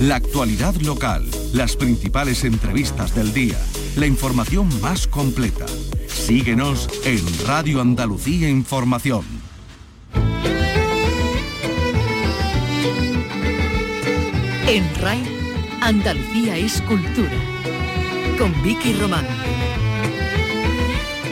La actualidad local, las principales entrevistas del día, la información más completa. Síguenos en Radio Andalucía Información. En RAI, Andalucía es cultura. Con Vicky Román.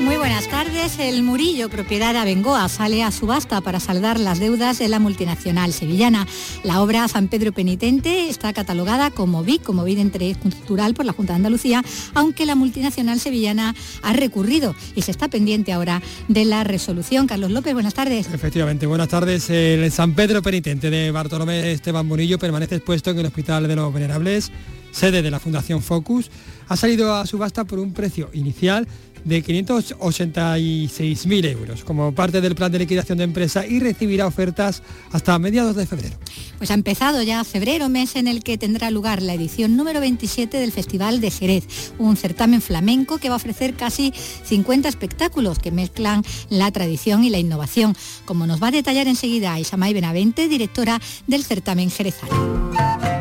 Muy buenas tardes. El Murillo, propiedad de Abengoa, sale a subasta para saldar las deudas de la multinacional sevillana. La obra San Pedro Penitente está catalogada como BIC, como bien de interés cultural por la Junta de Andalucía, aunque la multinacional sevillana ha recurrido y se está pendiente ahora de la resolución. Carlos López, buenas tardes. Efectivamente, buenas tardes. El San Pedro Penitente de Bartolomé Esteban Murillo permanece expuesto en el Hospital de los Venerables, sede de la Fundación Focus. Ha salido a subasta por un precio inicial de 586.000 euros como parte del plan de liquidación de empresa y recibirá ofertas hasta mediados de febrero. Pues ha empezado ya febrero, mes en el que tendrá lugar la edición número 27 del Festival de Jerez, un certamen flamenco que va a ofrecer casi 50 espectáculos que mezclan la tradición y la innovación, como nos va a detallar enseguida Isamay Benavente, directora del certamen jerezano.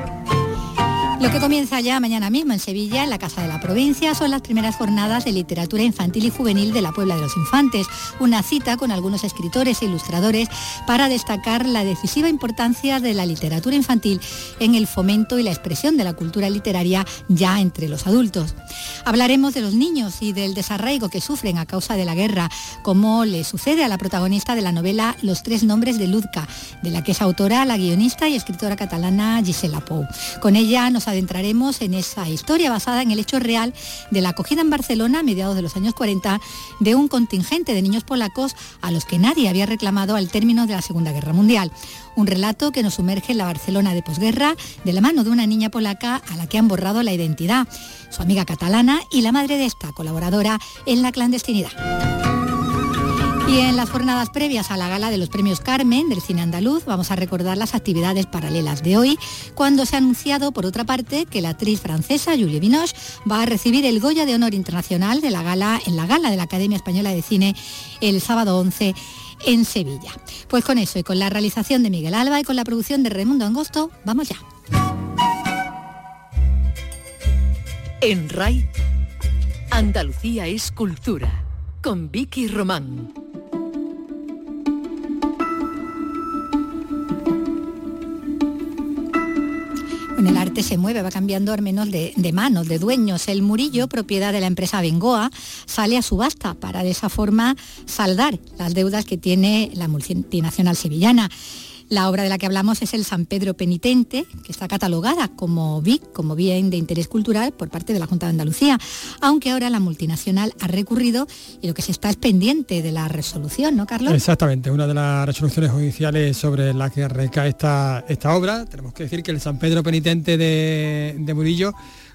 Lo que comienza ya mañana mismo en Sevilla, en la Casa de la Provincia, son las primeras jornadas de literatura infantil y juvenil de la Puebla de los Infantes, una cita con algunos escritores e ilustradores para destacar la decisiva importancia de la literatura infantil en el fomento y la expresión de la cultura literaria ya entre los adultos. Hablaremos de los niños y del desarraigo que sufren a causa de la guerra, como le sucede a la protagonista de la novela Los tres nombres de Luzca, de la que es autora la guionista y escritora catalana Gisela Pou. Con ella nos adentraremos en esa historia basada en el hecho real de la acogida en Barcelona a mediados de los años 40 de un contingente de niños polacos a los que nadie había reclamado al término de la Segunda Guerra Mundial. Un relato que nos sumerge en la Barcelona de posguerra de la mano de una niña polaca a la que han borrado la identidad, su amiga catalana y la madre de esta colaboradora en la clandestinidad. Y en las jornadas previas a la gala de los premios Carmen del cine andaluz vamos a recordar las actividades paralelas de hoy, cuando se ha anunciado, por otra parte, que la actriz francesa Julie Binoche va a recibir el Goya de Honor Internacional de la gala en la gala de la Academia Española de Cine el sábado 11 en Sevilla. Pues con eso y con la realización de Miguel Alba y con la producción de Raimundo Angosto, vamos ya. En RAI, Andalucía es cultura, con Vicky Román. El arte se mueve, va cambiando al menos de, de, manos, de dueños. El Murillo, propiedad de la empresa Bengoa, sale a subasta para de esa forma saldar las deudas que tiene la multinacional sevillana. La obra de la que hablamos es el San Pedro Penitente, que está catalogada como BIC, como bien de interés cultural, por parte de la Junta de Andalucía, aunque ahora la multinacional ha recurrido y lo que se está es pendiente de la resolución, ¿no, Carlos? Exactamente, una de las resoluciones judiciales sobre la que recae esta, esta obra. Tenemos que decir que el San Pedro Penitente de, Murillo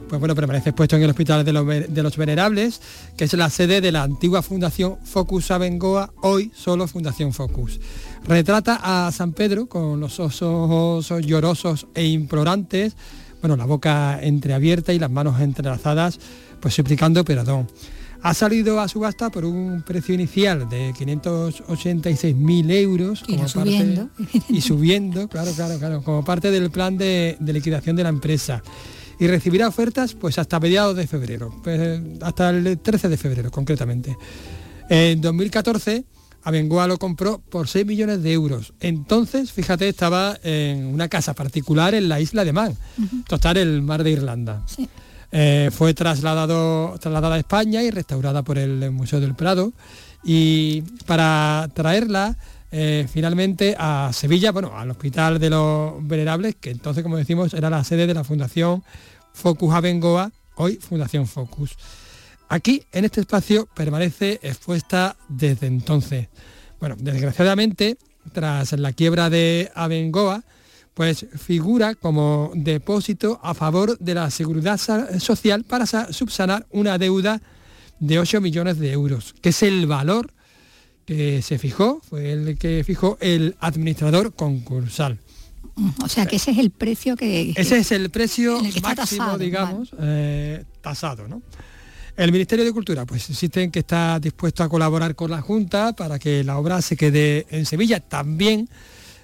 pues bueno, permanece expuesto en el Hospital de los, de los, Venerables, que es la sede de la antigua Fundación Focus Abengoa, hoy solo Fundación Focus. Retrata a San Pedro con los ojos llorosos e implorantes, bueno, la boca entreabierta y las manos entrelazadas, pues suplicando perdón. Ha salido a subasta por un precio inicial de 586.000 euros. Y subiendo. y subiendo, claro, claro, claro, como parte del plan de, de, liquidación de la empresa. Y recibirá ofertas pues hasta mediados de febrero, pues, hasta el 13 de febrero concretamente. En 2014 Abengoa lo compró por 6 millones de euros. Entonces, fíjate, estaba en una casa particular en la isla de Man, uh -huh. total el mar de Irlanda. Sí. Eh, fue trasladado, trasladada a España y restaurada por el Museo del Prado. Y para traerla eh, finalmente a Sevilla, bueno, al Hospital de los Venerables, que entonces, como decimos, era la sede de la Fundación Focus Abengoa, hoy Fundación Focus. Aquí, en este espacio, permanece expuesta desde entonces. Bueno, desgraciadamente, tras la quiebra de Abengoa, pues figura como depósito a favor de la seguridad social para subsanar una deuda de 8 millones de euros, que es el valor que se fijó, fue el que fijó el administrador concursal. O sea que ese es el precio que... Ese es el precio el máximo, tasado, digamos, eh, tasado, ¿no? El Ministerio de Cultura pues insiste en que está dispuesto a colaborar con la Junta para que la obra se quede en Sevilla. También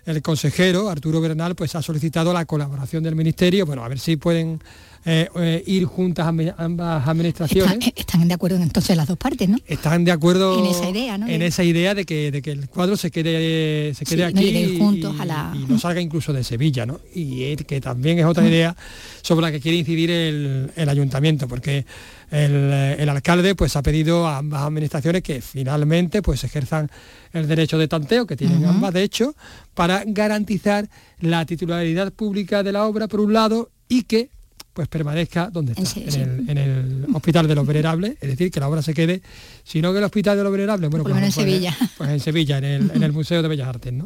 el consejero Arturo Bernal pues ha solicitado la colaboración del ministerio, bueno, a ver si pueden eh, eh, ir juntas ambas administraciones. Están, de acuerdo entonces las dos partes, ¿no? Están de acuerdo en esa idea, ¿no? En esa idea de que, de que el cuadro se quede, se quede aquí y, juntos a la... y, no salga incluso de Sevilla, ¿no? Y que también es otra idea sobre la que quiere incidir el, ayuntamiento, porque el, alcalde pues ha pedido a ambas administraciones que finalmente pues ejerzan el derecho de tanteo que tienen ambas de hecho para garantizar la titularidad pública de la obra por un lado y que pues permanezca donde está, en, el, Hospital de los Venerables, es decir, que la obra se quede, sino que el Hospital de los Venerables, bueno, pues, en Sevilla. Pues en Sevilla, en el, Museo de Bellas Artes, ¿no?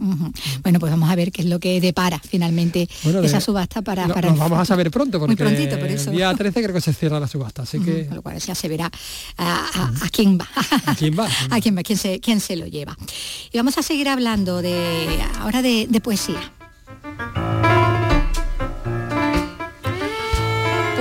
Bueno, pues vamos a ver qué es lo que depara finalmente esa subasta para... No, para nos vamos a saber pronto, porque el día 13 creo que se cierra la subasta, así que... Con lo cual ya se verá a, quién va. ¿A quién va? a quién va, quién se, quién se lo lleva. Y vamos a seguir hablando de ahora de poesía.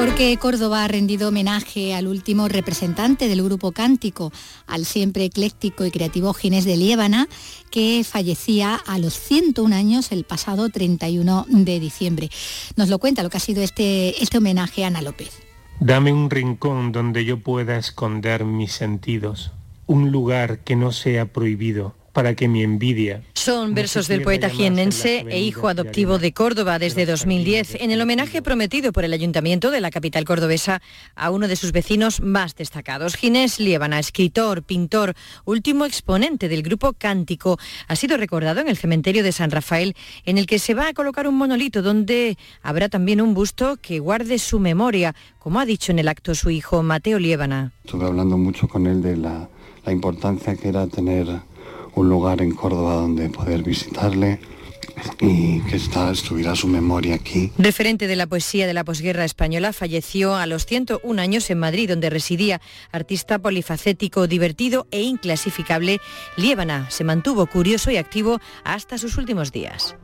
Porque Córdoba ha rendido homenaje al último representante del grupo cántico, al siempre ecléctico y creativo Ginés de Liébana, que fallecía a los 101 años el pasado 31 de diciembre. Nos lo cuenta lo que ha sido este, este homenaje a Ana López. Dame un rincón donde yo pueda esconder mis sentidos, un lugar que no sea prohibido para que mi envidia... Son versos del poeta jiennense e hijo adoptivo de Córdoba desde 2010, en el homenaje prometido por el ayuntamiento de la capital cordobesa a uno de sus vecinos más destacados. Ginés Liébana, escritor, pintor, último exponente del grupo Cántico, ha sido recordado en el cementerio de San Rafael, en el que se va a colocar un monolito donde habrá también un busto que guarde su memoria, como ha dicho en el acto su hijo Mateo Liébana. Estuve hablando mucho con él de la, la importancia que era tener un lugar en Córdoba donde poder visitarle y que está, estuviera su memoria aquí. Referente de la poesía de la posguerra española, falleció a los 101 años en Madrid, donde residía. Artista polifacético, divertido e inclasificable, Liébana se mantuvo curioso y activo hasta sus últimos días.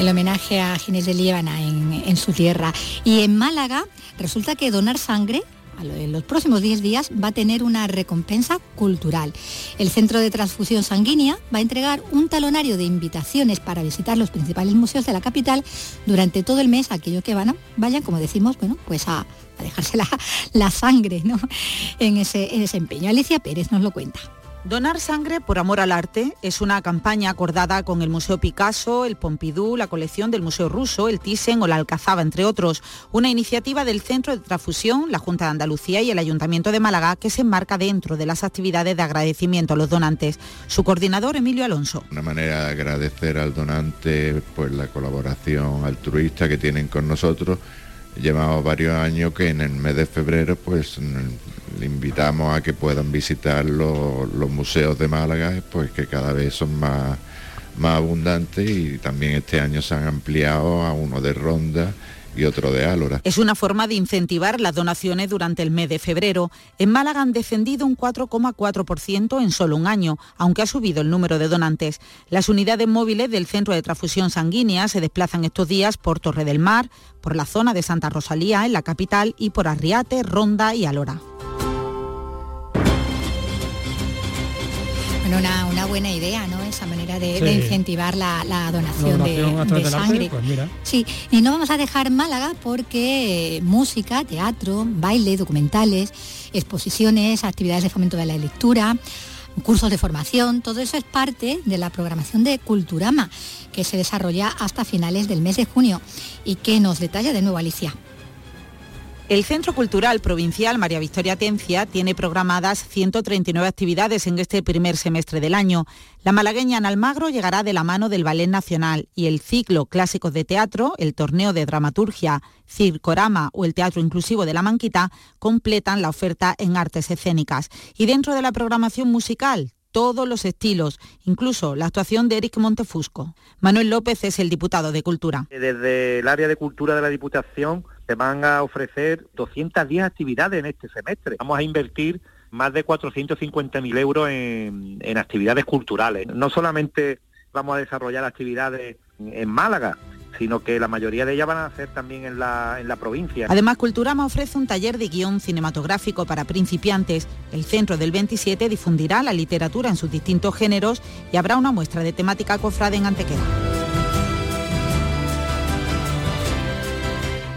El homenaje a Ginés de Líbana en, su tierra. Y en Málaga resulta que donar sangre en los próximos 10 días va a tener una recompensa cultural. El Centro de Transfusión Sanguínea va a entregar un talonario de invitaciones para visitar los principales museos de la capital durante todo el mes, aquellos que van, vayan, como decimos, bueno, pues a, dejarse la, sangre ¿no? en, ese, en ese empeño. Alicia Pérez nos lo cuenta. Donar sangre por amor al arte es una campaña acordada con el Museo Picasso, el Pompidou, la colección del Museo Ruso, el Thyssen o la Alcazaba, entre otros. Una iniciativa del Centro de Transfusión, la Junta de Andalucía y el Ayuntamiento de Málaga que se enmarca dentro de las actividades de agradecimiento a los donantes. Su coordinador, Emilio Alonso. Una manera de agradecer al donante pues, la colaboración altruista que tienen con nosotros llevamos varios años que en el mes de febrero pues le invitamos a que puedan visitar los, museos de Málaga, pues que cada vez son más, más abundantes y también este año se han ampliado a uno de Ronda y otro de Álora. Es una forma de incentivar las donaciones durante el mes de febrero. En Málaga han defendido un 4,4% en solo un año, aunque ha subido el número de donantes. Las unidades móviles del Centro de Transfusión Sanguínea se desplazan estos días por Torre del Mar, por la zona de Santa Rosalía, en la capital, y por Arriate, Ronda y Una, buena idea, ¿no? Esa manera de, incentivar la, donación, de, sangre. Pues sí, y no vamos a dejar Málaga porque música, teatro, baile, documentales, exposiciones, actividades de fomento de la lectura, cursos de formación, todo eso es parte de la programación de Culturama, que se desarrolla hasta finales del mes de junio y que nos detalla de nuevo Alicia. El Centro Cultural Provincial María Victoria Tencia tiene programadas 139 actividades en este primer semestre del año. La malagueña en Almagro llegará de la mano del Ballet Nacional y el ciclo Clásicos de Teatro, el torneo de dramaturgia, Circorama o el Teatro Inclusivo de la Manquita completan la oferta en artes escénicas. Y dentro de la programación musical, todos los estilos, incluso la actuación de Eric Montefusco. Manuel López es el diputado de Cultura. Desde el área de Cultura de la Diputación se van a ofrecer 210 actividades en este semestre. Vamos a invertir más de 450.000 euros en, actividades culturales. No solamente vamos a desarrollar actividades en Málaga sino que la mayoría de ellas van a hacer también en la, en la provincia. Además, Culturama ofrece un taller de guion cinematográfico para principiantes. El Centro del 27 difundirá la literatura en sus distintos géneros y habrá una muestra de temática cofrade en Antequera.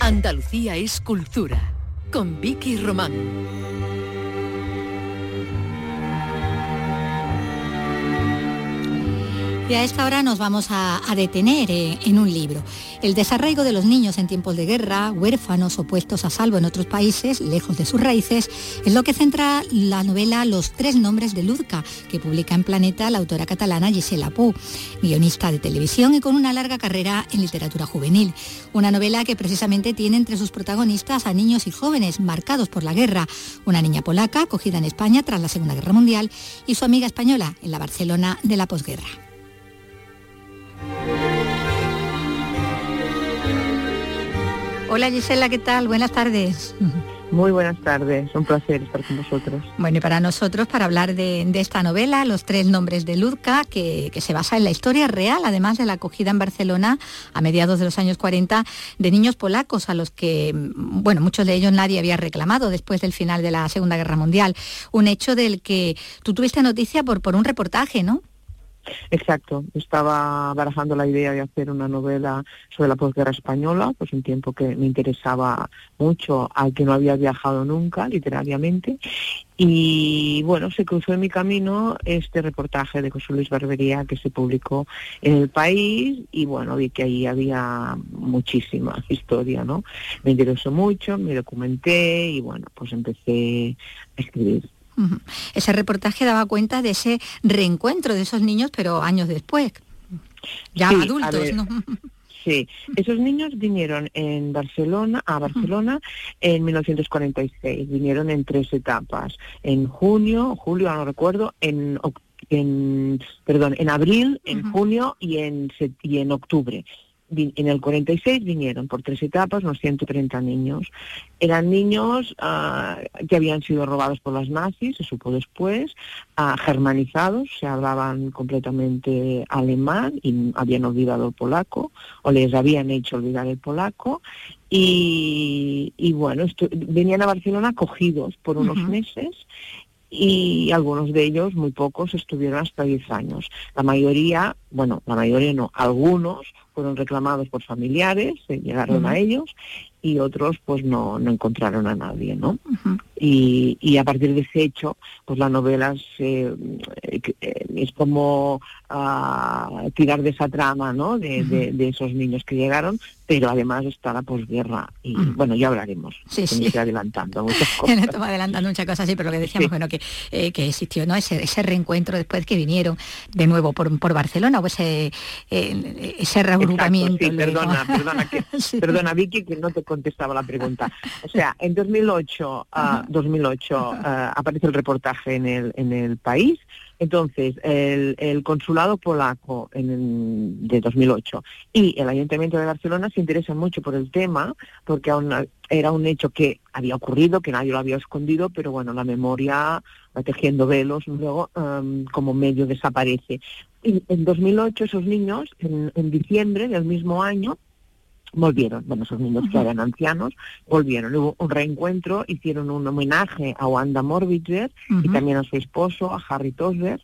Andalucía es cultura, con Vicky Román. Y a esta hora nos vamos a, detener eh, en un libro. El desarraigo de los niños en tiempos de guerra, huérfanos o puestos a salvo en otros países, lejos de sus raíces, es lo que centra la novela Los tres nombres de Luzca, que publica en Planeta la autora catalana Gisela Pou, guionista de televisión y con una larga carrera en literatura juvenil. Una novela que precisamente tiene entre sus protagonistas a niños y jóvenes marcados por la guerra, una niña polaca acogida en España tras la Segunda Guerra Mundial y su amiga española en la Barcelona de la posguerra. Hola Gisela, ¿qué tal? Buenas tardes. Muy buenas tardes, un placer estar con vosotros. Bueno, y para nosotros, para hablar de, esta novela, Los tres nombres de Luzca, que, que, se basa en la historia real, además de la acogida en Barcelona a mediados de los años 40 de niños polacos, a los que, bueno, muchos de ellos nadie había reclamado después del final de la Segunda Guerra Mundial. Un hecho del que tú tuviste noticia por, por un reportaje, ¿no? Exacto, estaba barajando la idea de hacer una novela sobre la posguerra española, pues un tiempo que me interesaba mucho, al que no había viajado nunca literariamente, y bueno, se cruzó en mi camino este reportaje de José Luis Barbería que se publicó en el país y bueno, vi que ahí había muchísima historia, ¿no? Me interesó mucho, me documenté y bueno, pues empecé a escribir. Ese reportaje daba cuenta de ese reencuentro de esos niños, pero años después, ya adultos, ¿no? Sí, esos niños vinieron en Barcelona, a Barcelona en 1946, vinieron en tres etapas, en junio, julio, no recuerdo, en en perdón, en abril, en junio y en y en octubre en el 46 vinieron por tres etapas unos 130 niños. Eran niños ah, que habían sido robados por las nazis, se supo después, uh, germanizados, se hablaban completamente alemán y habían olvidado el polaco o les habían hecho olvidar el polaco. Y, bueno, venían a Barcelona acogidos por unos meses y algunos de ellos, muy pocos, estuvieron hasta 10 años. La mayoría, bueno, la mayoría no, algunos fueron reclamados por familiares, se llegaron a ellos y otros pues no, no encontraron a nadie, ¿no? Y, y, a partir de ese hecho, pues la novela eh, es como uh, tirar de esa trama, ¿no? De, de, esos niños que llegaron, pero además está la posguerra y bueno, ya hablaremos. Sí, sí. Adelantando muchas cosas. Estamos adelantando muchas cosas, sí, pero lo que decíamos, bueno, que, eh, que existió, ¿no? Ese, ese reencuentro después que vinieron de nuevo por, por Barcelona, o ese, eh, ese reagrupamiento. perdona, perdona, que, perdona, Vicky, que no te contestaba la pregunta. O sea, en 2008, 2008 uh, uh, aparece el reportaje en el, en el país. Entonces, el, el consulado polaco en el, de 2008 y el Ayuntamiento de Barcelona se interesan mucho por el tema, porque aún era un hecho que había ocurrido, que nadie lo había escondido, pero bueno, la memoria va tejiendo velos, luego um, como medio desaparece. Y en 2008 esos niños, en, en diciembre del mismo año, volvieron, bueno, esos niños que eran ancianos, volvieron, hubo un reencuentro, hicieron un homenaje a Wanda Morbidger y también a su esposo, a Harry Tosber,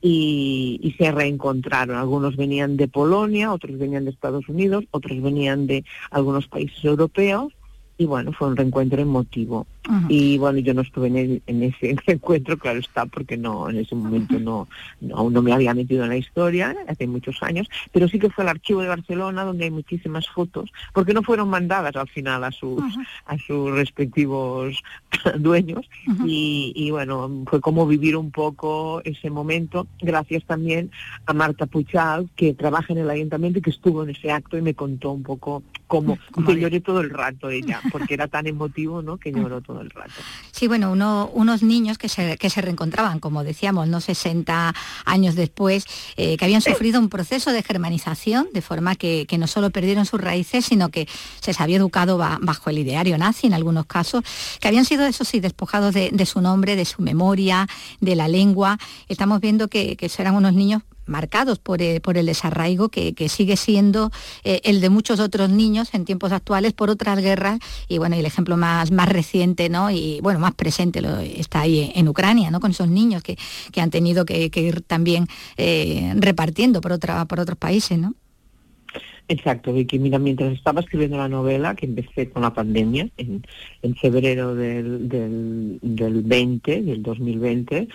y, y, se reencontraron. Algunos venían de Polonia, otros venían de Estados Unidos, otros venían de algunos países europeos, y bueno, fue un reencuentro emotivo. Y bueno, yo no estuve en, en ese encuentro, claro está, porque no, en ese momento no, no, no me había metido en la historia, hace muchos años, pero sí que fue al archivo de Barcelona donde hay muchísimas fotos, porque no fueron mandadas al final a sus, a sus respectivos dueños, y, y bueno, fue como vivir un poco ese momento, gracias también a Marta Puchal, que trabaja en el ayuntamiento y que estuvo en ese acto y me contó un poco cómo, que lloré todo el rato ella, porque era tan emotivo, ¿no? Que lloró todo el rato. Sí, bueno, uno, unos niños que se, que se reencontraban, como decíamos, no 60 años después, eh, que habían sufrido un proceso de germanización, de forma que, no solo perdieron sus raíces, sino que se les había educado bajo el ideario nazi en algunos casos, que habían sido, eso sí, despojados de, su nombre, de su memoria, de la lengua. Estamos viendo que, que eran unos niños marcados por, eh, por el desarraigo que, sigue siendo eh, el de muchos otros niños en tiempos actuales por otras guerras y bueno, y el ejemplo más, más reciente ¿no? y bueno, más presente lo, está ahí en Ucrania, ¿no? con esos niños que, han tenido que, ir también eh, repartiendo por, otra, por otros países. ¿no? Exacto, Vicky. Mira, mientras estaba escribiendo la novela, que empecé con la pandemia, en, en febrero del, del, del 20, del 2020,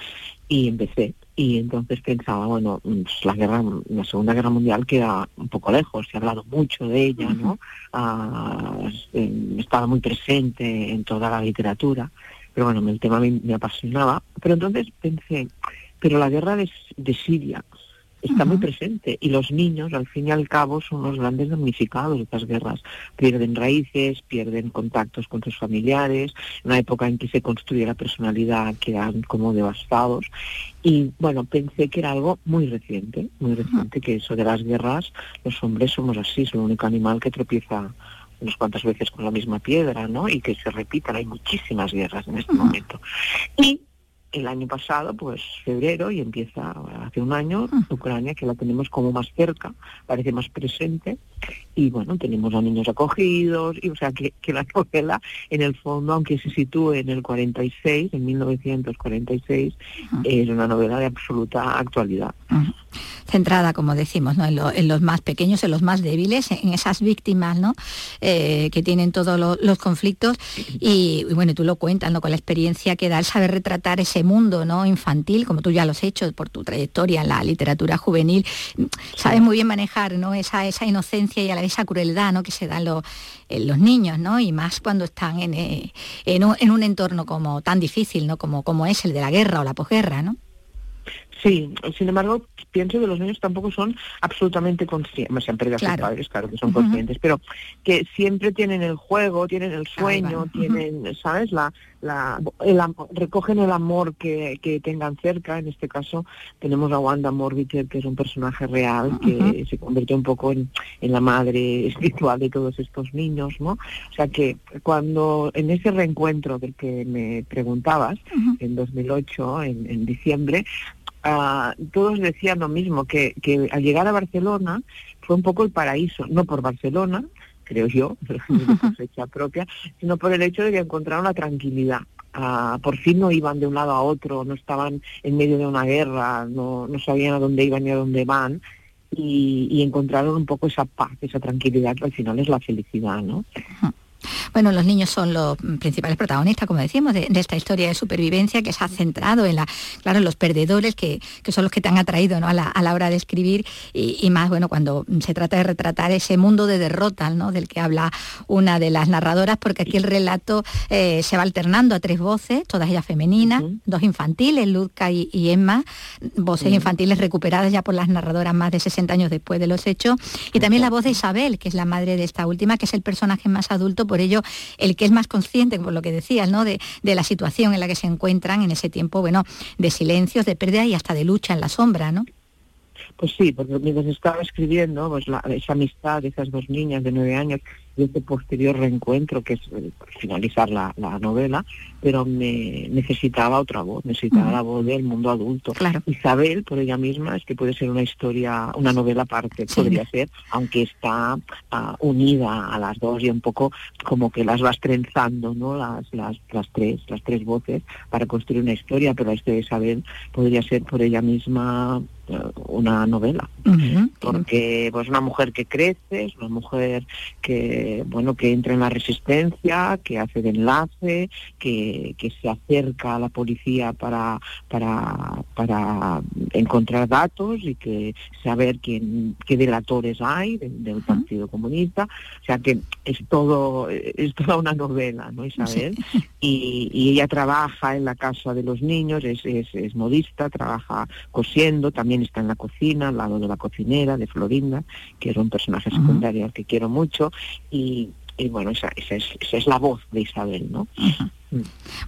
y empecé y entonces pensaba, bueno, pues la guerra, la Segunda Guerra Mundial queda un poco lejos, se ha hablado mucho de ella, ¿no? Ah, estaba muy presente en toda la literatura, pero bueno, el tema me, apasionaba. Pero entonces pensé, pero la guerra de, de Siria, está muy presente y los niños al fin y al cabo son los grandes damnificados de estas guerras. Pierden raíces, pierden contactos con sus familiares, en una época en que se construye la personalidad quedan como devastados y bueno, pensé que era algo muy reciente, muy reciente, que eso de las guerras, los hombres somos así, son el único animal que tropieza unas cuantas veces con la misma piedra, ¿no? Y que se repitan, hay muchísimas guerras en este momento. Y el año pasado, pues febrero, y empieza hace un año, ah. Ucrania, que la tenemos como más cerca, parece más presente, y bueno, tenemos a niños acogidos, y o sea que, que la novela, en el fondo, aunque se sitúe en el 46, en 1946, es una novela de absoluta actualidad centrada, como decimos, en, los más pequeños, en los más débiles, en esas víctimas ¿no? Eh, que tienen todos los conflictos. Y, bueno, tú lo cuentas ¿no? con la experiencia que da el saber retratar ese mundo ¿no? infantil, como tú ya lo has hecho por tu trayectoria en la literatura juvenil. Sabes muy bien manejar ¿no? esa, esa inocencia y a la vez esa crueldad ¿no? que se dan los, los niños, ¿no? y más cuando están en, eh, en, un, entorno como tan difícil ¿no? como, como es el de la guerra o la posguerra. ¿no? Sí, sin embargo, pienso que los niños tampoco son absolutamente conscientes, se han perdido a sus padres, claro que son conscientes, pero que siempre tienen el juego, tienen el sueño, tienen, ¿sabes? La, la, el, recogen el amor que, que, tengan cerca, en este caso tenemos a Wanda Morbiter, que es un personaje real, que se convirtió un poco en, en, la madre espiritual de todos estos niños, ¿no? O sea que cuando en ese reencuentro del que me preguntabas, en 2008, en, en diciembre, Ah, todos decían lo mismo, que, que al llegar a Barcelona fue un poco el paraíso, no por Barcelona, creo yo, por fecha propia, sino por el hecho de que encontraron la tranquilidad. Ah, por fin no iban de un lado a otro, no estaban en medio de una guerra, no, no sabían a dónde iban ni a dónde van, y, y encontraron un poco esa paz, esa tranquilidad que al final es la felicidad, ¿no? Bueno, los niños son los principales protagonistas, como decimos, de, esta historia de supervivencia que se ha centrado en la, claro, los perdedores que, son los que te han atraído ¿no? a, la, hora de escribir y, más, bueno, cuando se trata de retratar ese mundo de derrota, ¿no? Del que habla una de las narradoras, porque aquí el relato eh, se va alternando a tres voces, todas ellas femeninas, dos infantiles, Luzca y, Emma, voces infantiles recuperadas ya por las narradoras más de 60 años después de los hechos, y también la voz de Isabel, que es la madre de esta última, que es el personaje más adulto por ello el que es más consciente, por lo que decías, ¿no? De, la situación en la que se encuentran en ese tiempo, bueno, de silencios, de pérdida y hasta de lucha en la sombra, ¿no? Pues sí, porque mientras estaba escribiendo, pues esa amistad de esas dos niñas de nueve años y este posterior reencuentro, que es eh, finalizar la, novela, pero me necesitaba otra voz, necesitaba la voz del mundo adulto. Isabel, por ella misma, es que puede ser una historia, una novela aparte, podría ser, aunque está ah, unida a las dos y un poco como que las vas trenzando, ¿no? Las, las, las tres, las tres voces para construir una historia, pero la historia de Isabel podría ser por ella misma una novela. Porque pues una mujer que crece es una mujer que bueno que entra en la resistencia que hace de enlace que, que se acerca a la policía para para para encontrar datos y que saber quién qué delatores hay del Partido Comunista. O sea que es todo es toda una novela no Isabel y, y, ella trabaja en la casa de los niños es, es, es modista trabaja cosiendo también está en la cocina, al lado de la cocinera, de Florinda, que es un personaje secundario al que quiero mucho, y, bueno, esa, esa, es, esa, es, la voz de Isabel, ¿no?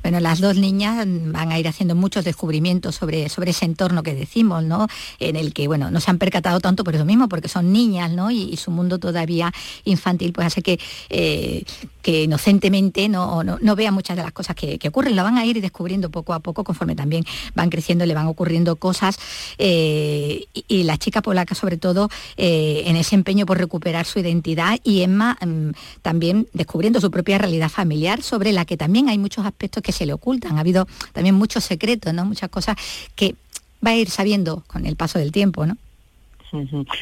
Bueno, las dos niñas van a ir haciendo muchos descubrimientos sobre, sobre ese entorno que decimos, ¿no? En el que, bueno, no se han percatado tanto por eso mismo, porque son niñas, ¿no? Y, su mundo todavía infantil, pues hace que, eh, que inocentemente no, no, vea muchas de las cosas que, ocurren. Lo van a ir descubriendo poco a poco, conforme también van creciendo, le van ocurriendo cosas. Eh, y, la chica polaca, sobre todo, eh, en ese empeño por recuperar su identidad y Emma mm, también descubriendo su propia realidad familiar, sobre la que también hay mucho aspectos que se le ocultan. Ha habido también muchos secretos, ¿no? Muchas cosas que va a ir sabiendo con el paso del tiempo, ¿no?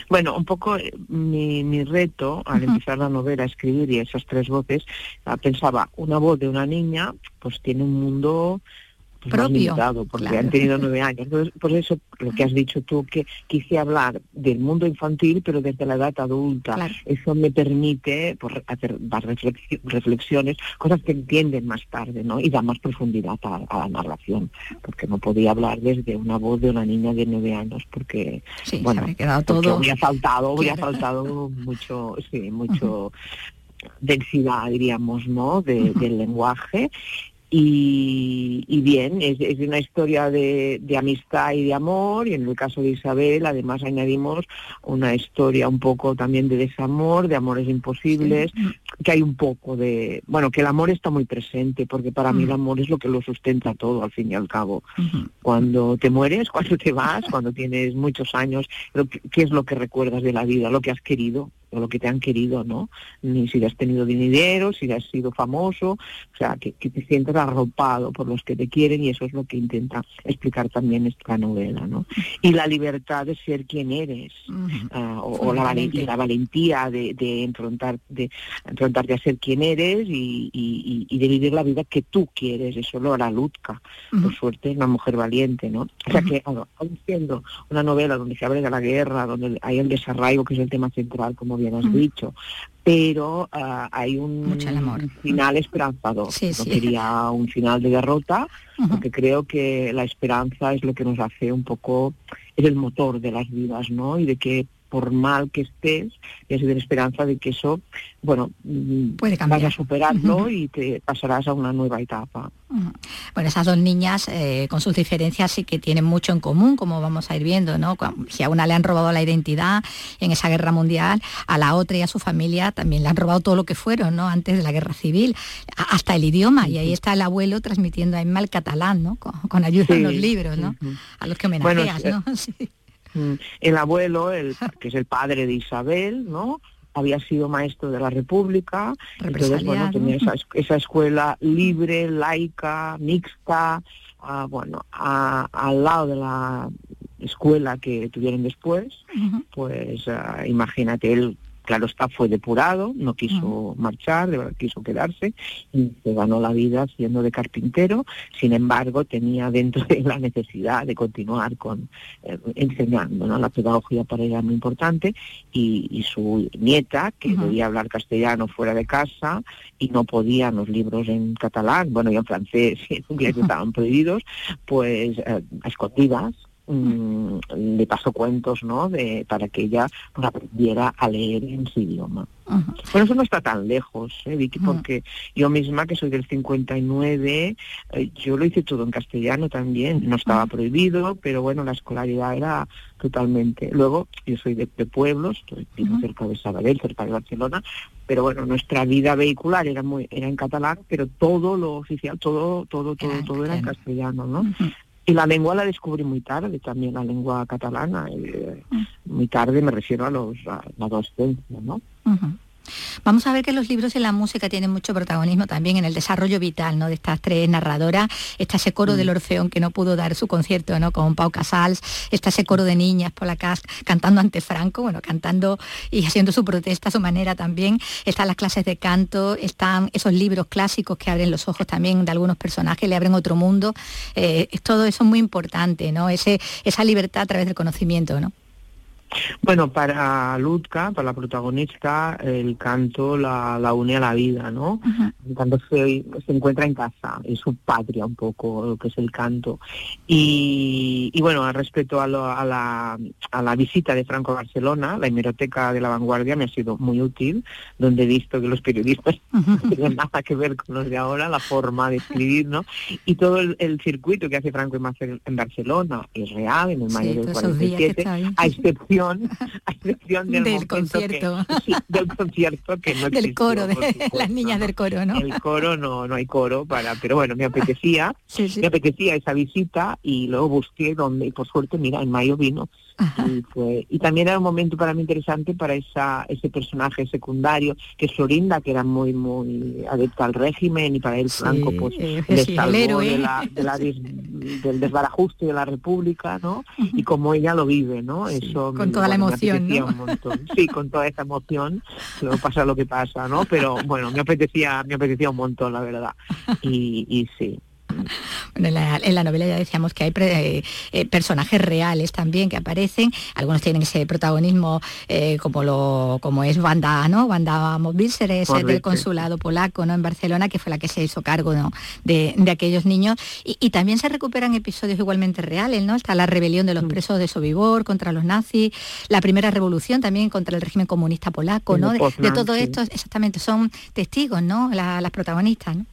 Bueno, un poco eh, mi, reto al empezar la novela, a escribir y esas tres voces, ah, pensaba, una voz de una niña, pues tiene un mundo propio porque han tenido nueve años. por eso lo que has dicho tú, que quise hablar del mundo infantil, pero desde la edad adulta. Eso me permite pues, hacer más reflexiones, cosas que entienden más tarde, ¿no? Y da más profundidad a, la narración, porque no podía hablar desde una voz de una niña de nueve años, porque, bueno, quedado todo... habría faltado, habría faltado mucho, sí, mucho... densidad, diríamos, ¿no? del lenguaje y, bien, es, una historia de, amistad y de amor, y en el caso de Isabel además añadimos una historia un poco también de desamor, de amores imposibles, que hay un poco de, bueno, que el amor está muy presente, porque para mí el amor es lo que lo sustenta todo, al fin y al cabo. Cuando te mueres, cuando te vas, cuando tienes muchos años, ¿qué es lo que recuerdas de la vida? Lo que has querido, o lo que te han querido, ¿no? Ni si has tenido dinero, si has sido famoso, o sea, que, te sientes arropado por los que te quieren y eso es lo que intenta explicar también esta novela, ¿no? Y la libertad de ser quien eres, ah, o, la, valentía, la valentía de, de, enfrentar, de enfrentarte a ser quien eres y, de vivir la vida que tú quieres, eso lo hará Lutka, por suerte es una mujer valiente, ¿no? O sea que, aún siendo una novela donde se habla de la guerra, donde hay el desarraigo, que es el tema central, como bien has dicho, pero ah, hay un, final esperanzador. no quería un final de derrota, porque creo que la esperanza es lo que nos hace un poco, es el motor de las vidas, ¿no? Y de que por mal que estés, y así de esperanza de que eso, bueno, Puede cambiar. vas a superarlo y te pasarás a una nueva etapa. Bueno, esas dos niñas, eh, con sus diferencias, sí que tienen mucho en común, como vamos a ir viendo, ¿no? Si a una le han robado la identidad en esa guerra mundial, a la otra y a su familia también le han robado todo lo que fueron, ¿no? Antes de la guerra civil, hasta el idioma, y ahí está el abuelo transmitiendo a Emma el catalán, ¿no? Con, ayuda de los libros, ¿no? A los que homenajeas, ¿no? Sí. Mm, el abuelo, el, que es el padre de Isabel, ¿no? había sido maestro de la República, entonces bueno, tenía esa, escuela libre, laica, mixta, bueno, al lado de la escuela que tuvieron después, pues ah, imagínate, él Claro está, fue depurado, no quiso marchar, de verdad quiso quedarse y se ganó la vida siendo de carpintero. Sin embargo, tenía dentro de la necesidad de continuar con eh, enseñando, ¿no? La pedagogía para ella era muy importante y, su nieta, que debía hablar castellano fuera de casa y no podían los libros en catalán, bueno, y en francés y en inglés estaban prohibidos, pues eh, a escondidas Mm, le pasó cuentos, ¿no? De, para que ella pues, aprendiera a leer en su idioma. Pero eso no está tan lejos, ¿eh, Vicky? Porque yo misma, que soy del 59, eh, yo lo hice todo en castellano también. No estaba prohibido, pero bueno, la escolaridad era totalmente... Luego, yo soy de, pueblos, estoy cerca de Sabadell, cerca de Barcelona, pero bueno, nuestra vida vehicular era muy era en catalán, pero todo lo oficial, todo, todo, todo, todo era en castellano, ¿no? Y la lengua la descubrí muy tarde, también la lengua catalana. Eh, muy tarde me refiero a, los, a la ¿no? Vamos a ver que los libros y la música tienen mucho protagonismo también en el desarrollo vital ¿no? de estas tres narradoras. Está ese coro del mm. Orfeón que no pudo dar su concierto ¿no? con Pau Casals, está ese coro de niñas por la casa cantando ante Franco, bueno, cantando y haciendo su protesta a su manera también. Están las clases de canto, están esos libros clásicos que abren los ojos también de algunos personajes, le abren otro mundo. Eh, todo eso es muy importante, ¿no? Ese, esa libertad a través del conocimiento, ¿no? Bueno, para Lutka, para la protagonista, el canto la, la une a la vida, ¿no? El canto se, se, encuentra en casa, es su patria un poco, lo que es el canto. Y, y bueno, respecto a, a, la, a la visita de Franco a Barcelona, la hemeroteca de la vanguardia me ha sido muy útil, donde he visto que los periodistas no tienen nada que ver con los de ahora, la forma de escribir, ¿no? Y todo el, circuito que hace Franco en, Barcelona es real, en el mayo del 47, a excepción a excepción del, concierto. Que, del concierto que no Del coro, de las niñas del coro, ¿no? El coro no, no hay coro para, pero bueno, me apetecía, me apetecía esa visita y luego busqué donde, y por suerte, mira, en mayo vino y, y, también era un momento para mí interesante para esa, ese personaje secundario, que es Florinda, que era muy, muy adepta al régimen, y para él Franco, pues, eh, de la, del desbarajuste de la República, ¿no? Y como ella lo vive, ¿no? Eso con toda la emoción, Sí, con toda esa emoción, luego pasa lo que pasa, ¿no? Pero bueno, me apetecía, me apetecía un montón, la verdad. Y, y sí, bueno, en, la, novela ya decíamos que hay eh, eh, personajes reales también que aparecen, algunos tienen ese protagonismo eh, como lo como es Banda, ¿no? Banda Mobilser, del consulado polaco ¿no? en Barcelona, que fue la que se hizo cargo de, aquellos niños. Y, también se recuperan episodios igualmente reales, ¿no? Está la rebelión de los mm. presos de Sobibor contra los nazis, la primera revolución también contra el régimen comunista polaco, ¿no? De, todo esto exactamente son testigos, ¿no? las protagonistas, ¿no?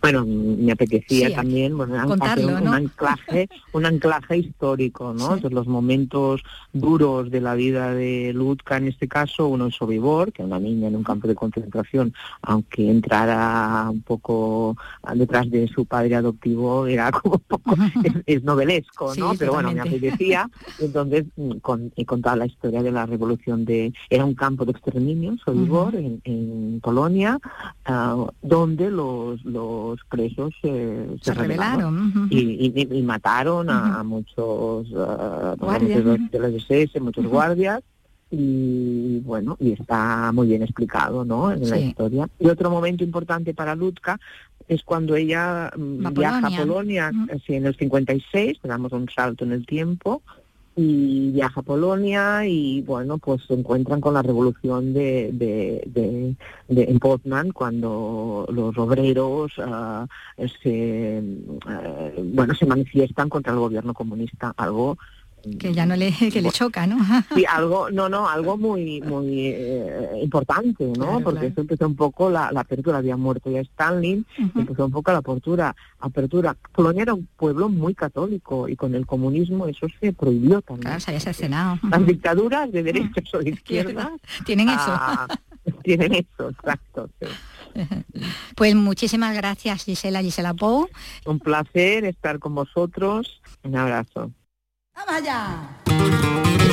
Bueno, me apetecía también bueno, hacer un, anclaje, un anclaje histórico, ¿no? De los momentos duros de la vida de Lutka, en este caso, uno es Sobibor, que una niña en un campo de concentración, aunque entrara un poco detrás de su padre adoptivo, era como un poco, es, novelesco, ¿no? Pero bueno, me apetecía. Entonces, mm, con, he contado la historia de la revolución de, era un campo de exterminio, Sobibor, en, en, Polonia, ah, donde los los presos se, se, rebelaron y, mataron a, muchos de los SS, muchos guardias y bueno, y está muy bien explicado ¿no? en la historia. Y otro momento importante para Lutka es cuando ella mm, viaja a Polonia, en el 56, damos un salto en el tiempo, y viaja a Polonia y bueno pues se encuentran con la revolución de, de, de, en Poznan cuando los obreros uh, se uh, bueno se manifiestan contra el gobierno comunista algo que ya no le que le choca no sí algo no no algo muy muy eh, importante no porque eso empezó un poco la, apertura. Había muerto ya Stalin empezó un poco la apertura apertura. Polonia era un pueblo muy católico y con el comunismo eso se prohibió también. Claro se había las dictaduras de derechas o de izquierda tienen eso. ah, tienen eso exacto Pues muchísimas gracias Gisela, Gisela Pou. Un placer estar con vosotros. Un abrazo. ¡Vamos allá!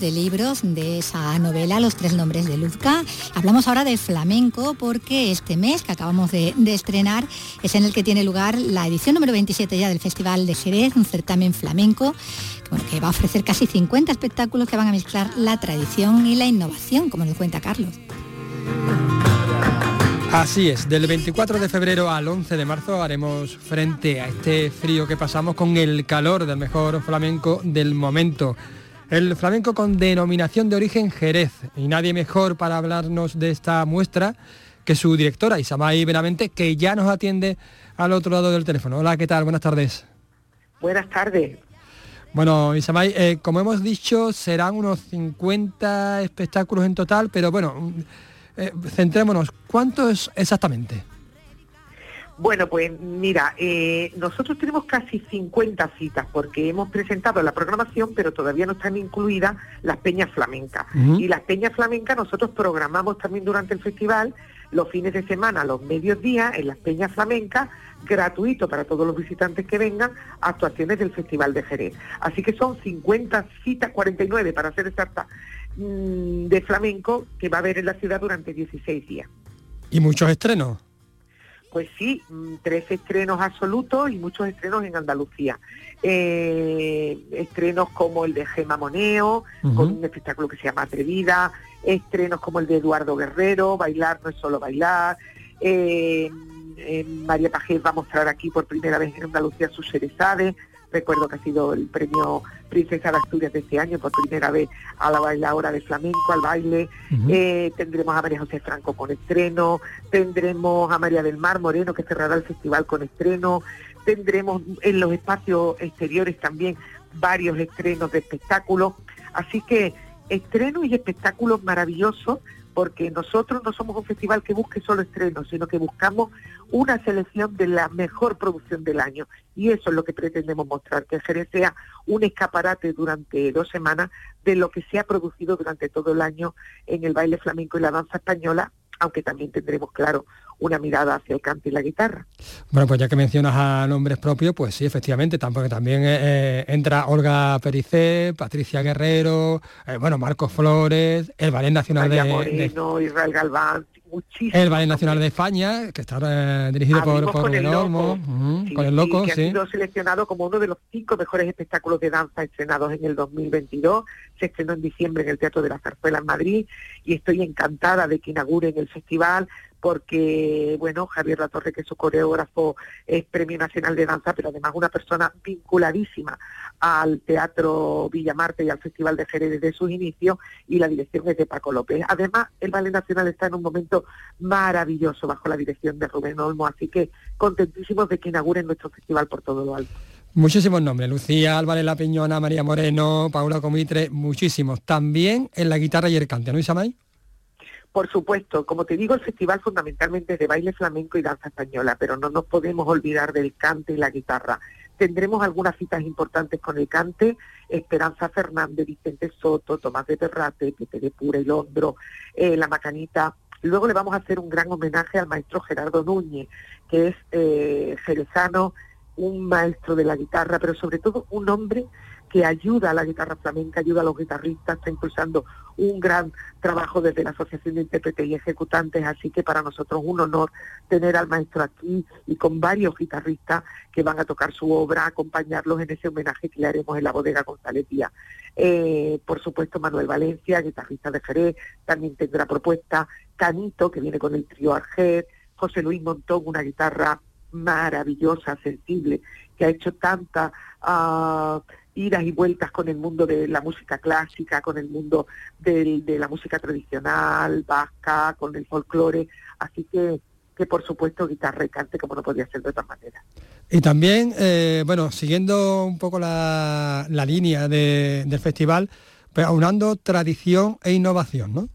De libros, de esa novela, Los tres nombres de Luzca. Hablamos ahora de flamenco porque este mes que acabamos de, estrenar es en el que tiene lugar la edición número 27 ya del Festival de Jerez, un certamen flamenco que va a ofrecer casi 50 espectáculos que van a mezclar la tradición y la innovación, como nos cuenta Carlos. Así es, del 24 de febrero al 11 de marzo haremos frente a este frío que pasamos con el calor del mejor flamenco del momento. El flamenco con denominación de origen Jerez. Y nadie mejor para hablarnos de esta muestra que su directora, Isamay Benavente, que ya nos atiende al otro lado del teléfono. Hola, ¿qué tal? Buenas tardes. Buenas tardes. Bueno, Isamay, eh, como hemos dicho, serán unos 50 espectáculos en total, pero bueno, eh, centrémonos, ¿cuántos exactamente? Bueno, pues mira, eh, nosotros tenemos casi 50 citas porque hemos presentado la programación, pero todavía no están incluidas las peñas flamencas. Y las peñas flamencas nosotros programamos también durante el festival los fines de semana, los mediodías, en las peñas flamencas, gratuito para todos los visitantes que vengan, actuaciones del Festival de Jerez. Así que son 50 citas, 49 para ser exacta, mm, de flamenco que va a haber en la ciudad durante 16 días. ¿Y muchos estrenos? Pues sí, mm, tres estrenos absolutos y muchos estrenos en Andalucía. Eh, estrenos como el de Gema Moneo, con un espectáculo que se llama Atrevida, estrenos como el de Eduardo Guerrero, Bailar no es solo bailar. Eh, eh, María Pajés va a mostrar aquí por primera vez en Andalucía sus Cerezades, Recuerdo que ha sido el premio Princesa de Asturias de este año, por primera vez a la bailadora de flamenco, al baile. Eh, tendremos a María José Franco con estreno, tendremos a María del Mar Moreno que cerrará el festival con estreno, tendremos en los espacios exteriores también varios estrenos de espectáculos. Así que estrenos y espectáculos maravillosos porque nosotros no somos un festival que busque solo estrenos, sino que buscamos una selección de la mejor producción del año. Y eso es lo que pretendemos mostrar, que Jerez sea un escaparate durante dos semanas de lo que se ha producido durante todo el año en el baile flamenco y la danza española, aunque también tendremos, claro, una mirada hacia el canto y la guitarra. Bueno, pues ya que mencionas a nombres propios, pues sí, efectivamente, tampoco también eh, eh, entra Olga Pericé, Patricia Guerrero, eh, bueno, Marcos Flores, el Ballet Nacional de, Moreno, Israel Galván, el Ballet Nacional de España, que está dirigido por, por con el Olmo, con el Loco, que ha sido seleccionado como uno de los cinco mejores espectáculos de danza estrenados en el 2022. Se estrenó en diciembre en el Teatro de la Zarzuela en Madrid y estoy encantada de que inauguren el festival porque, bueno, Javier Latorre, que es su coreógrafo, es Premio Nacional de Danza, pero además una persona vinculadísima al Teatro Villamarte y al Festival de Jerez desde sus inicios, y la dirección es de Paco López. Además, el Ballet Nacional está en un momento maravilloso bajo la dirección de Rubén Olmo, así que contentísimos de que inauguren nuestro festival por todo lo alto. Muchísimos nombres, Lucía Álvarez La Piñona, María Moreno, Paula Comitre, muchísimos. También en la guitarra y el cante, ¿no, Isamay? Por supuesto, como te digo, el festival fundamentalmente es de baile flamenco y danza española, pero no nos podemos olvidar del cante y la guitarra. Tendremos algunas citas importantes con el cante, Esperanza Fernández, Vicente Soto, Tomás de Terrate, Pepe de Pura y Londro, eh, La Macanita. Luego le vamos a hacer un gran homenaje al maestro Gerardo Núñez, que es eh, un maestro de la guitarra, pero sobre todo un hombre que ayuda a la guitarra flamenca, ayuda a los guitarristas, está impulsando un gran trabajo desde la Asociación de Intérpretes y Ejecutantes, así que para nosotros un honor tener al maestro aquí y con varios guitarristas que van a tocar su obra, acompañarlos en ese homenaje que le haremos en la bodega González Díaz. Eh, por supuesto, Manuel Valencia, guitarrista de Jerez, también tendrá propuesta, Canito, que viene con el trío Arger, José Luis Montón, una guitarra maravillosa, sensible, que ha hecho tanta... Uh, idas y vueltas con el mundo de la música clásica, con el mundo de la música tradicional, vasca, con el folclore, así que, que por supuesto guitarra y cante como no podía ser de otra manera. Y también, eh, bueno, siguiendo un poco la, línea del festival, pues aunando tradición e innovación, ¿no?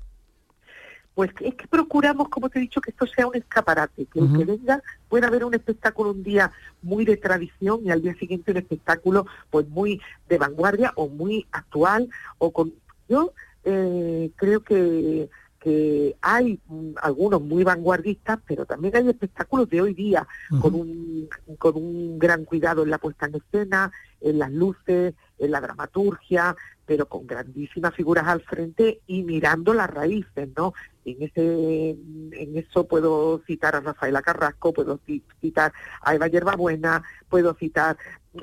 Pues es que procuramos, como te he dicho, que esto sea un escaparate, que el que venga pueda haber un espectáculo un día muy de tradición y al día siguiente un espectáculo pues muy de vanguardia o muy actual o con yo eh, creo que que hay mm, algunos muy vanguardistas, pero también hay espectáculos de hoy día con un con un gran cuidado en la puesta en escena, en las luces, en la dramaturgia, pero con grandísimas figuras al frente y mirando las raíces, ¿no? En ese en eso puedo citar a Rafaela Carrasco, puedo citar a Eva Yerbabuena, puedo citar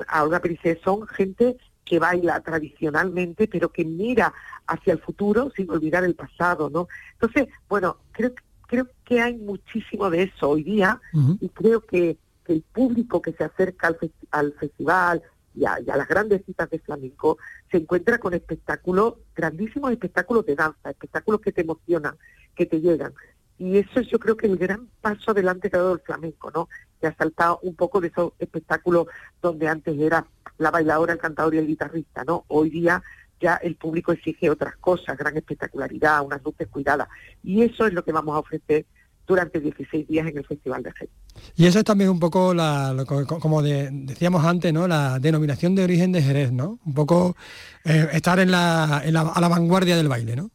a Olga Princesa, son gente que baila tradicionalmente, pero que mira hacia el futuro sin olvidar el pasado, ¿no? Entonces, bueno, creo creo que hay muchísimo de eso hoy día y creo que, el público que se acerca al, al festival, y a, las grandes citas de flamenco, se encuentra con espectáculos, grandísimos espectáculos de danza, espectáculos que te emocionan, que te llegan. Y eso es yo creo que el gran paso adelante que ha dado el flamenco, ¿no? Que ha saltado un poco de esos espectáculos donde antes era la bailadora, el cantador y el guitarrista, ¿no? Hoy día ya el público exige otras cosas, gran espectacularidad, unas luces cuidadas. Y eso es lo que vamos a ofrecer durante 16 días en el Festival de Jerez. Y eso es también un poco, la, como decíamos antes, ¿no? la denominación de origen de Jerez, ¿no? Un poco eh, estar en la, en la, a la vanguardia del baile, ¿no?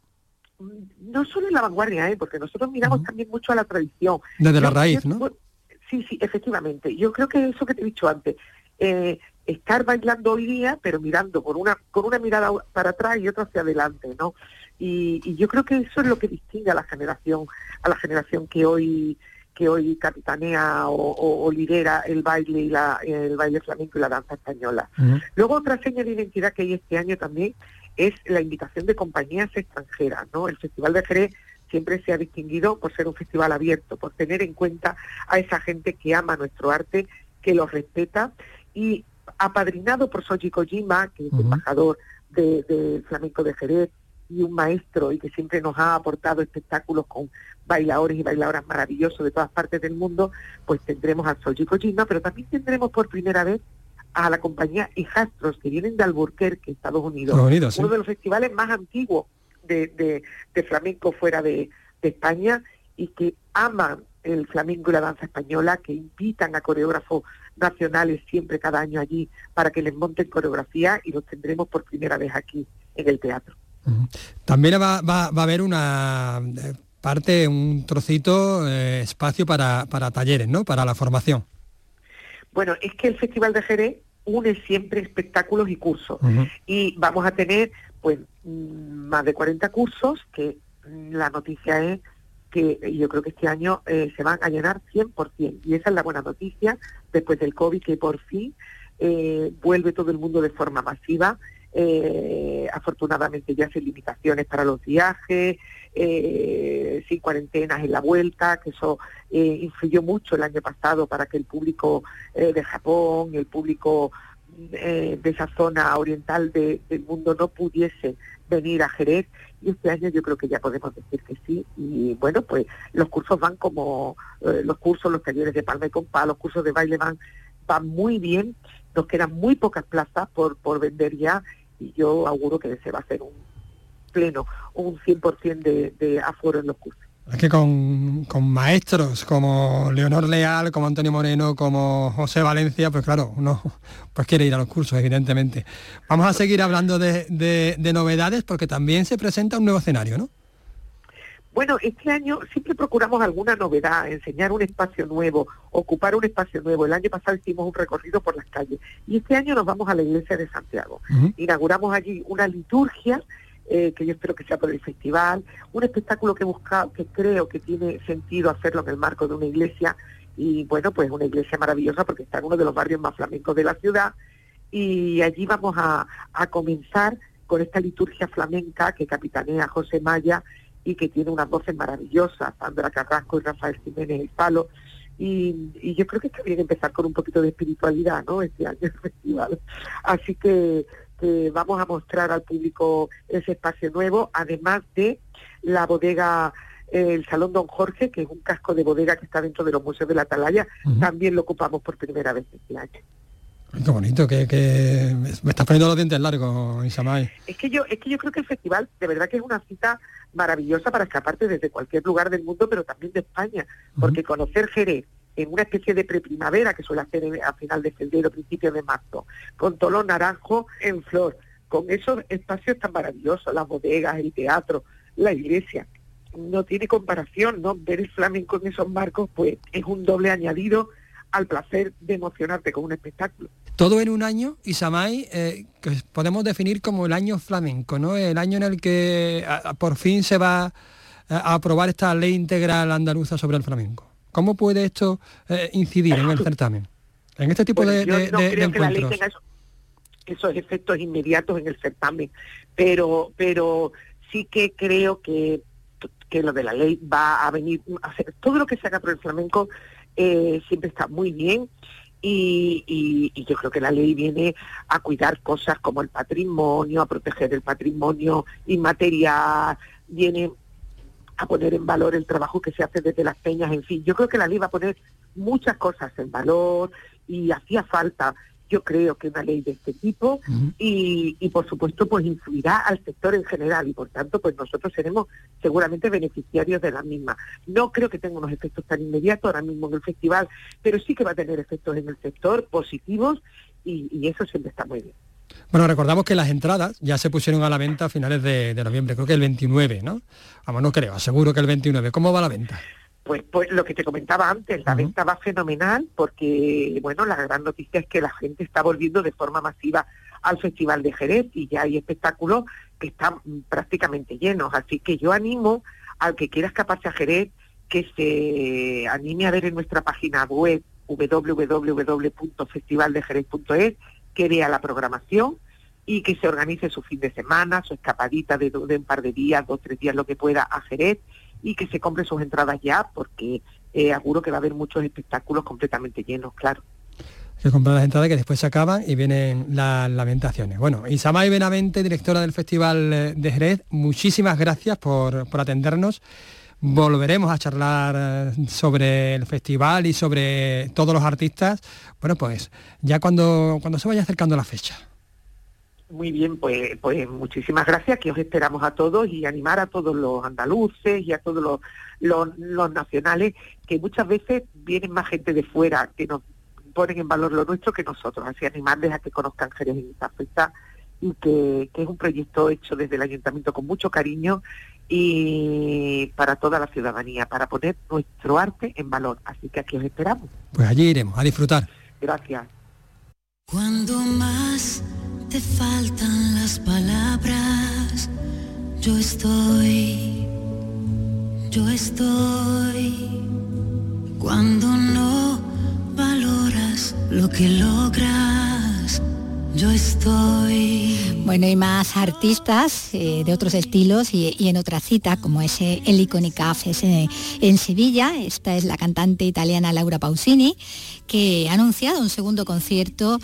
No solo en la vanguardia, ¿eh? porque nosotros miramos también mucho a la tradición. Desde la raíz, ¿no? Sí, sí, efectivamente. Yo creo que eso que te he dicho antes, eh, estar bailando hoy día, pero mirando con una, con una mirada para atrás y otra hacia adelante, ¿no? Y, yo creo que eso es lo que distingue a la generación, a la generación que hoy que hoy capitanea o, lidera el baile y la, el baile flamenco y la danza española. Luego otra seña de identidad que hay este año también es la invitación de compañías extranjeras, ¿no? El Festival de Jerez siempre se ha distinguido por ser un festival abierto, por tener en cuenta a esa gente que ama nuestro arte, que lo respeta y apadrinado por Soji Kojima, que es embajador del de flamenco de Jerez y un maestro y que siempre nos ha aportado espectáculos con bailadores y bailadoras maravillosos de todas partes del mundo, pues tendremos a Soji Kojima, pero también tendremos por primera vez a la compañía Hijastros, que vienen de Albuquerque, Estados Unidos, uno de los festivales más antiguos de, flamenco fuera de, España y que aman el flamenco y la danza española, que invitan a coreógrafos nacionales siempre cada año allí para que les monten coreografía y los tendremos por primera vez aquí en el teatro. También va, a haber una eh, parte, un trocito, eh, espacio para, para talleres, ¿no? Para la formación. Bueno, es que el Festival de Jerez une siempre espectáculos y cursos. Y vamos a tener pues mm, más de 40 cursos que la noticia es que yo creo que este año eh, se van a llenar 100%. Y esa es la buena noticia después del COVID, que por fin eh, vuelve todo el mundo de forma masiva. Eh, afortunadamente ya sin limitaciones para los viajes, sin cuarentenas en la vuelta, que eso influyó mucho el año pasado para que el público de Japón, el público eh, de esa zona oriental del mundo no pudiese venir a Jerez. Y este año yo creo que ya podemos decir que sí. Y bueno pues los cursos van como eh, los cursos los talleres de palma y compa los cursos de baile van van muy bien. Nos quedan muy pocas plazas por por vender ya y yo auguro que se va a hacer un pleno un 100% de, de aforo en los cursos es que con, maestros como Leonor Leal, como Antonio Moreno, como José Valencia, pues claro, uno pues quiere ir a los cursos, evidentemente. Vamos a seguir hablando de, novedades porque también se presenta un nuevo escenario, ¿no? Bueno, este año siempre procuramos alguna novedad, enseñar un espacio nuevo, ocupar un espacio nuevo. El año pasado hicimos un recorrido por las calles y este año nos vamos a la iglesia de Santiago. Inauguramos allí una liturgia eh, que yo espero que sea por el festival, un espectáculo que busca, que creo que tiene sentido hacerlo en el marco de una iglesia, y bueno, pues una iglesia maravillosa porque está en uno de los barrios más flamencos de la ciudad, y allí vamos a, comenzar con esta liturgia flamenca que capitanea José Maya y que tiene unas voces maravillosas, Sandra Carrasco y Rafael Jiménez El Palo, y, y, yo creo que está bien empezar con un poquito de espiritualidad, ¿no? Este año el festival. Así que vamos a mostrar al público ese espacio nuevo, además de la bodega el Salón Don Jorge, que es un casco de bodega que está dentro de los museos de la Atalaya, también lo ocupamos por primera vez este año. Qué bonito, que, me estás poniendo los dientes largos, Isamay. Es que yo, es que yo creo que el festival de verdad que es una cita maravillosa para escaparte desde cualquier lugar del mundo, pero también de España, porque conocer Jerez, en una especie de preprimavera que suele hacer a final de febrero, principio de marzo, con tolo naranjo en flor, con esos espacios tan maravillosos, las bodegas, el teatro, la iglesia. No tiene comparación, ¿no? Ver el flamenco en esos marcos, pues es un doble añadido al placer de emocionarte con un espectáculo. Todo en un año, Isamay, eh, que podemos definir como el año flamenco, ¿no? El año en el que por fin se va a aprobar esta ley integral andaluza sobre el flamenco. ¿Cómo puede esto eh, incidir en el certamen? En este tipo de, yo no creo Que la ley tenga esos, efectos inmediatos en el certamen, pero, pero sí que creo que, que lo de la ley va a venir, a hacer, todo lo que se haga por el flamenco eh, siempre está muy bien y, y, yo creo que la ley viene a cuidar cosas como el patrimonio, a proteger el patrimonio inmaterial, viene a poner en valor el trabajo que se hace desde las peñas, en fin, yo creo que la ley va a poner muchas cosas en valor y hacía falta yo creo que una ley de este tipo y, y, por supuesto pues influirá al sector en general y por tanto pues nosotros seremos seguramente beneficiarios de la misma. No creo que tenga unos efectos tan inmediatos ahora mismo en el festival, pero sí que va a tener efectos en el sector positivos y, eso siempre está muy bien. Bueno, recordamos que las entradas ya se pusieron a la venta a finales de, de noviembre, creo que el 29, ¿no? Vamos, no creo, aseguro que el 29. ¿Cómo va la venta? Pues, pues lo que te comentaba antes, la venta va fenomenal porque, bueno, la gran noticia es que la gente está volviendo de forma masiva al Festival de Jerez y ya hay espectáculos que están prácticamente llenos. Así que yo animo al que quiera escaparse a Jerez que se anime a ver en nuestra página web www.festivaldejerez.es, que vea la programación y que se organice su fin de semana, su escapadita de, de un par de días, dos, tres días, lo que pueda a Jerez y que se compre sus entradas ya, porque eh, que va a haber muchos espectáculos completamente llenos, claro. que comprar las entradas que después se acaban y vienen las lamentaciones. Bueno, Isamay Benavente, directora del Festival eh, de Jerez, muchísimas gracias por, por atendernos. Volveremos a charlar eh, sobre el festival y sobre todos los artistas. Bueno, pues ya cuando, cuando se vaya acercando la fecha. Muy bien, pues, pues muchísimas gracias, que os esperamos a todos y animar a todos los andaluces y a todos los, los, nacionales, que muchas veces vienen más gente de fuera que nos ponen en valor lo nuestro que nosotros, así animarles a que conozcan Jerez en esta fecha y que, que, es un proyecto hecho desde el ayuntamiento con mucho cariño y para toda la ciudadanía, para poner nuestro arte en valor. Así que aquí os esperamos. Pues allí iremos a disfrutar. Gracias. Cuando más te faltan las palabras, yo estoy, yo estoy. Cuando no valoras lo que logras, yo estoy. Bueno, y más artistas eh, de otros estilos y, en otra cita, como ese el Icónica en, en Sevilla. Esta es la cantante italiana Laura Pausini, que ha anunciado un segundo concierto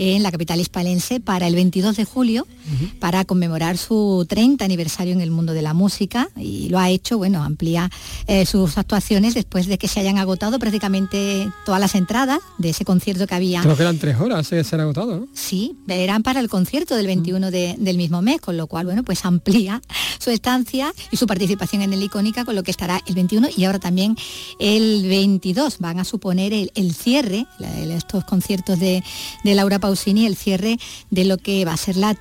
en la capital hispalense para el 22 de julio, para conmemorar su 30 aniversario en el mundo de la música y lo ha hecho, bueno, amplía eh, sus actuaciones después de que se hayan agotado prácticamente todas las entradas de ese concierto que había. Creo que eran tres horas, se han agotado, ¿no? Sí, eran para el concierto del 21 del mismo mes, con lo cual, bueno, pues amplía su estancia y su participación en el Icónica, con lo que estará el 21 y ahora también el 22. Van a suponer el, cierre, estos conciertos de, de Laura Pausini, el cierre de lo que va a ser la,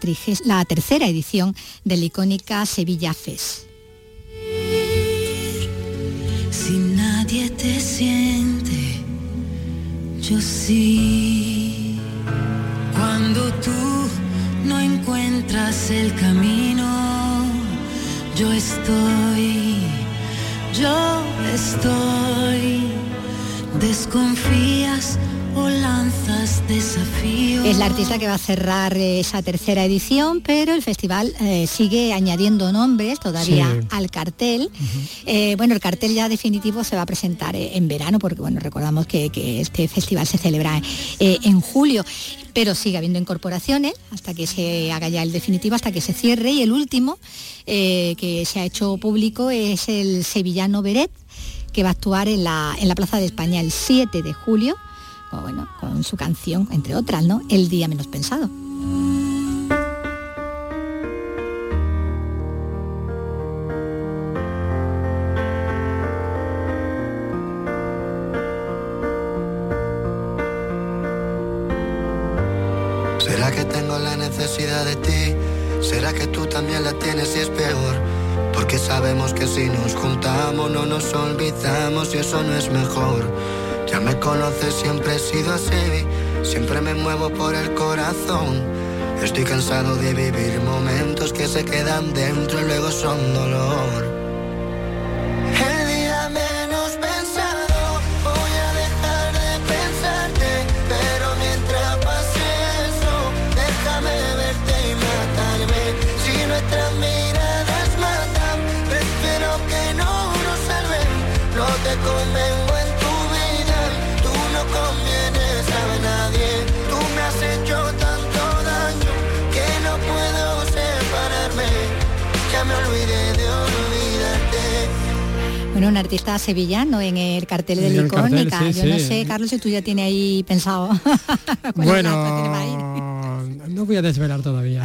la tercera edición de la icónica Sevilla Fest. Si nadie te siente, yo sí. Cuando tú no encuentras el camino, yo estoy, yo estoy. Desconfías lanzas Es la artista que va a cerrar esa tercera edición, pero el festival eh, sigue añadiendo nombres todavía al cartel. Eh, bueno, el cartel ya definitivo se va a presentar eh, en verano, porque bueno, recordamos que, este festival se celebra en julio pero sigue habiendo incorporaciones hasta que se haga ya el definitivo, hasta que se cierre. Y el último que se ha hecho público es el sevillano Beret, que va a actuar en la, en la Plaza de España el 7 de julio bueno, con su canción, entre otras, ¿no? El día menos pensado. ¿Será que tengo la necesidad de ti? ¿Será que tú también la tienes y es peor? Porque sabemos que si nos juntamos no nos olvidamos y eso no es mejor. Ya me conoces, siempre he sido así, siempre me muevo por el corazón. Estoy cansado de vivir momentos que se quedan dentro y luego son dolor. Un artista sevillano en el cartel de la icónica. Yo no sé, Carlos, si tú ya tienes ahí pensado. bueno, no voy a desvelar todavía.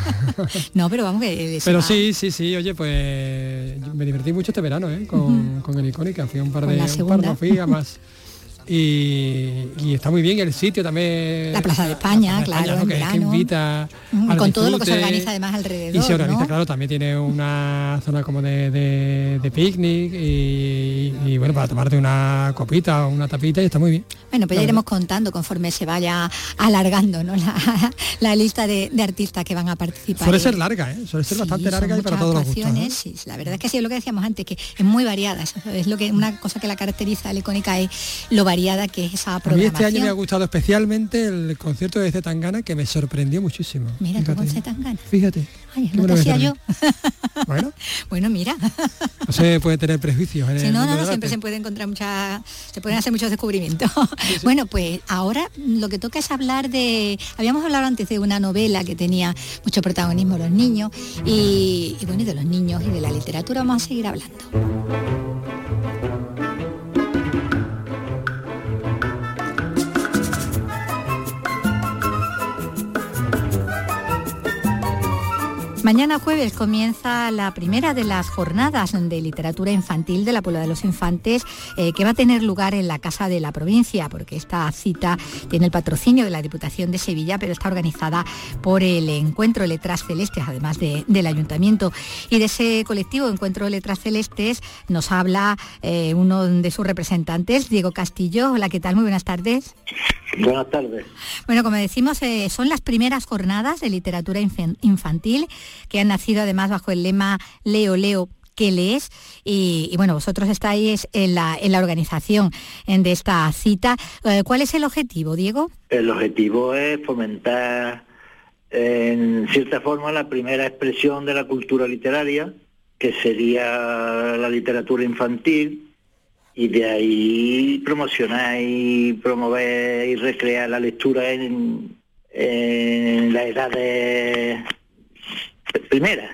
no, pero vamos que... Pero sí, sí, sí, oye, pues me divertí mucho este verano ¿eh? con, con el icónica. Fui un par de... Un par, no fui a más. Y, está muy bien el sitio también. La Plaza de España, claro, que, invita con todo lo que se organiza además alrededor. Y se organiza, claro, también tiene una zona como de, picnic y, bueno, para tomarte una copita o una tapita y está muy bien. Bueno, pues ya iremos contando conforme se vaya alargando ¿no? la, lista de, artistas que van a participar. Suele ser larga, ¿eh? suele ser bastante larga y para todos los gustos. ¿eh? Sí, la verdad es que sí, es lo que decíamos antes, que es muy variada. es lo que una cosa que la caracteriza a la icónica es lo variada que es esa programación. A mí este año me ha gustado especialmente el concierto de Zetangana que me sorprendió muchísimo. Mira tú con Zetangana. Fíjate. Ay, no te hacía yo. Bueno. bueno, mira. No se puede tener prejuicios. En no, no, siempre se puede encontrar muchas, se pueden hacer muchos descubrimientos. Bueno, pues ahora lo que toca es hablar de, habíamos hablado antes de una novela que tenía mucho protagonismo los niños y, y bueno, y de los niños y de la literatura vamos a seguir hablando. Mañana jueves comienza la primera de las jornadas de literatura infantil de la Puebla de los Infantes eh, que va a tener lugar en la Casa de la Provincia, porque esta cita tiene el patrocinio de la Diputación de Sevilla, pero está organizada por el Encuentro Letras Celestes, además del Ayuntamiento. Y de ese colectivo Encuentro Letras Celestes nos habla eh, uno de sus representantes, Diego Castillo. Hola, ¿qué tal? Muy buenas tardes. Buenas tardes. Bueno, como decimos, eh, son las primeras jornadas de literatura infantil que han nacido además bajo el lema Leo, Leo, que lees y, bueno, vosotros estáis en la, en la organización de esta cita. Eh, ¿Cuál es el objetivo, Diego? El objetivo es fomentar en cierta forma la primera expresión de la cultura literaria, que sería la literatura infantil, y de ahí promocionar y promover y recrear la lectura en, la edad de primera.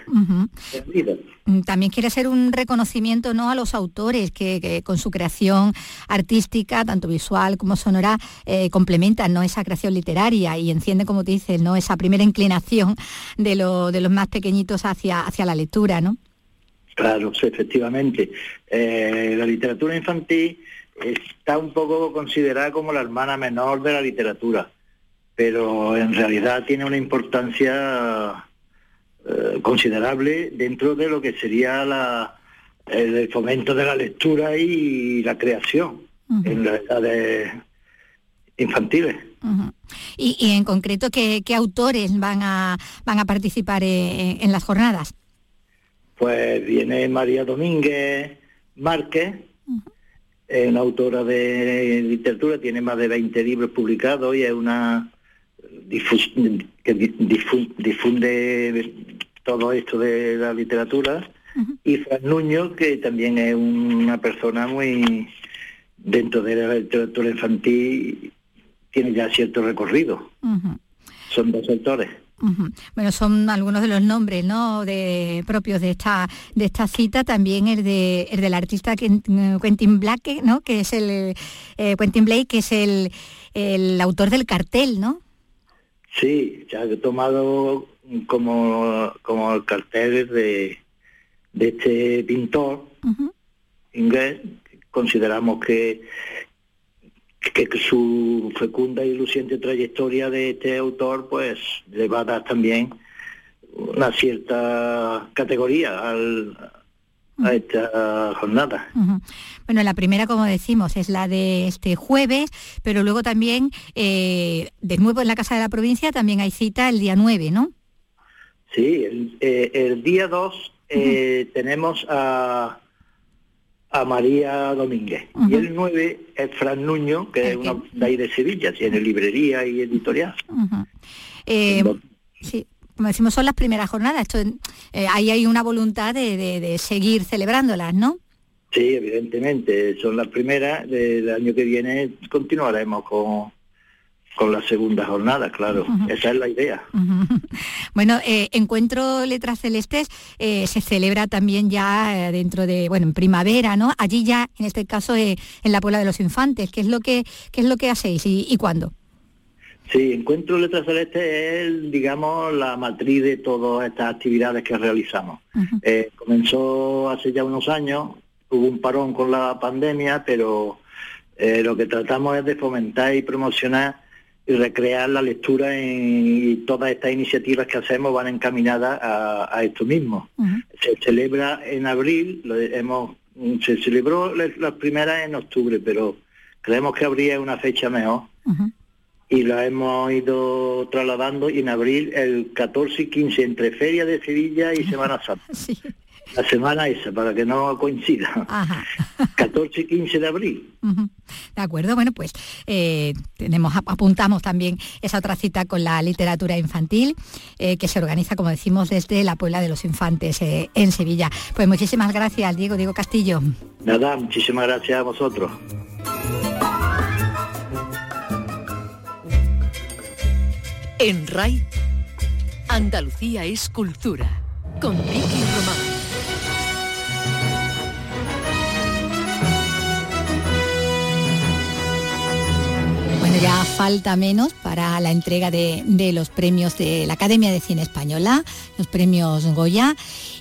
Mm, también quiere ser un reconocimiento ¿no? a los autores que, con su creación artística, tanto visual como sonora, eh, complementan ¿no? esa creación literaria y enciende, como te dices, ¿no? esa primera inclinación de, de los más pequeñitos hacia, hacia la lectura, ¿no? Claro, efectivamente. Eh, la literatura infantil está un poco considerada como la hermana menor de la literatura, pero en realidad tiene una importancia eh, considerable dentro de lo que sería la, el fomento de la lectura y la creación en las edades infantiles. y, en concreto, ¿qué, autores van a, van a participar eh, en las jornadas? Pues viene María Domínguez Márquez, es una autora de literatura, tiene más de 20 libros publicados y es una que difunde todo esto de la literatura. Y Fran Nuño, que también es una persona muy dentro de la literatura infantil, tiene ya cierto recorrido. Son dos autores. Bueno, son algunos de los nombres ¿no? de, propios de esta, de esta cita, también el, de, el del artista Quentin Blake, ¿no? que es el eh, Quentin Blake, que es el, el autor del cartel, ¿no? Sí, ya he tomado como, como el cartel de, de este pintor inglés. Consideramos que, que su fecunda y luciente trayectoria de este autor pues le va a dar también una cierta categoría al, a esta jornada. Bueno, la primera, como decimos, es la de este jueves, pero luego también, eh, de nuevo en la Casa de la Provincia, también hay cita el día 9, ¿no? Sí, el, eh, día 2 eh, tenemos a a María Domínguez. Y el 9 es Fran Nuño, que es una de ahí de Sevilla, tiene librería y editorial. Eh, sí, como decimos, son las primeras jornadas. Esto, eh, ahí hay una voluntad de, seguir celebrándolas, ¿no? Sí, evidentemente, son las primeras. Del año que viene continuaremos con con la segunda jornada, claro. Esa es la idea. Bueno, eh, Encuentro Letras Celestes eh, se celebra también ya eh, dentro de, bueno, en primavera, ¿no? Allí ya, en este caso, en la Puebla de los Infantes. ¿Qué es lo que, qué es lo que hacéis y, cuándo? Sí, Encuentro Letras Celestes es, digamos, la matriz de todas estas actividades que realizamos. comenzó hace ya unos años, hubo un parón con la pandemia, pero lo que tratamos es de fomentar y promocionar y recrear la lectura y todas estas iniciativas que hacemos van encaminadas a, esto mismo. Se celebra en abril, lo hemos, se celebró las primeras en octubre, pero creemos que abril es una fecha mejor y la hemos ido trasladando y en abril el 14 y 15 entre Feria de Sevilla y Semana Santa. La semana esa, para que no coincida. 14 y 15 de abril. De acuerdo, bueno, pues eh, tenemos, apuntamos también esa otra cita con la literatura infantil, eh, que se organiza, como decimos, desde la Puebla de los Infantes eh, en Sevilla. Pues muchísimas gracias, Diego, Diego Castillo. Nada, muchísimas gracias a vosotros. En RAI, Andalucía es cultura, con Vicky Román. Ya falta menos para la entrega de, los premios de la Academia de Cine Española, los premios Goya,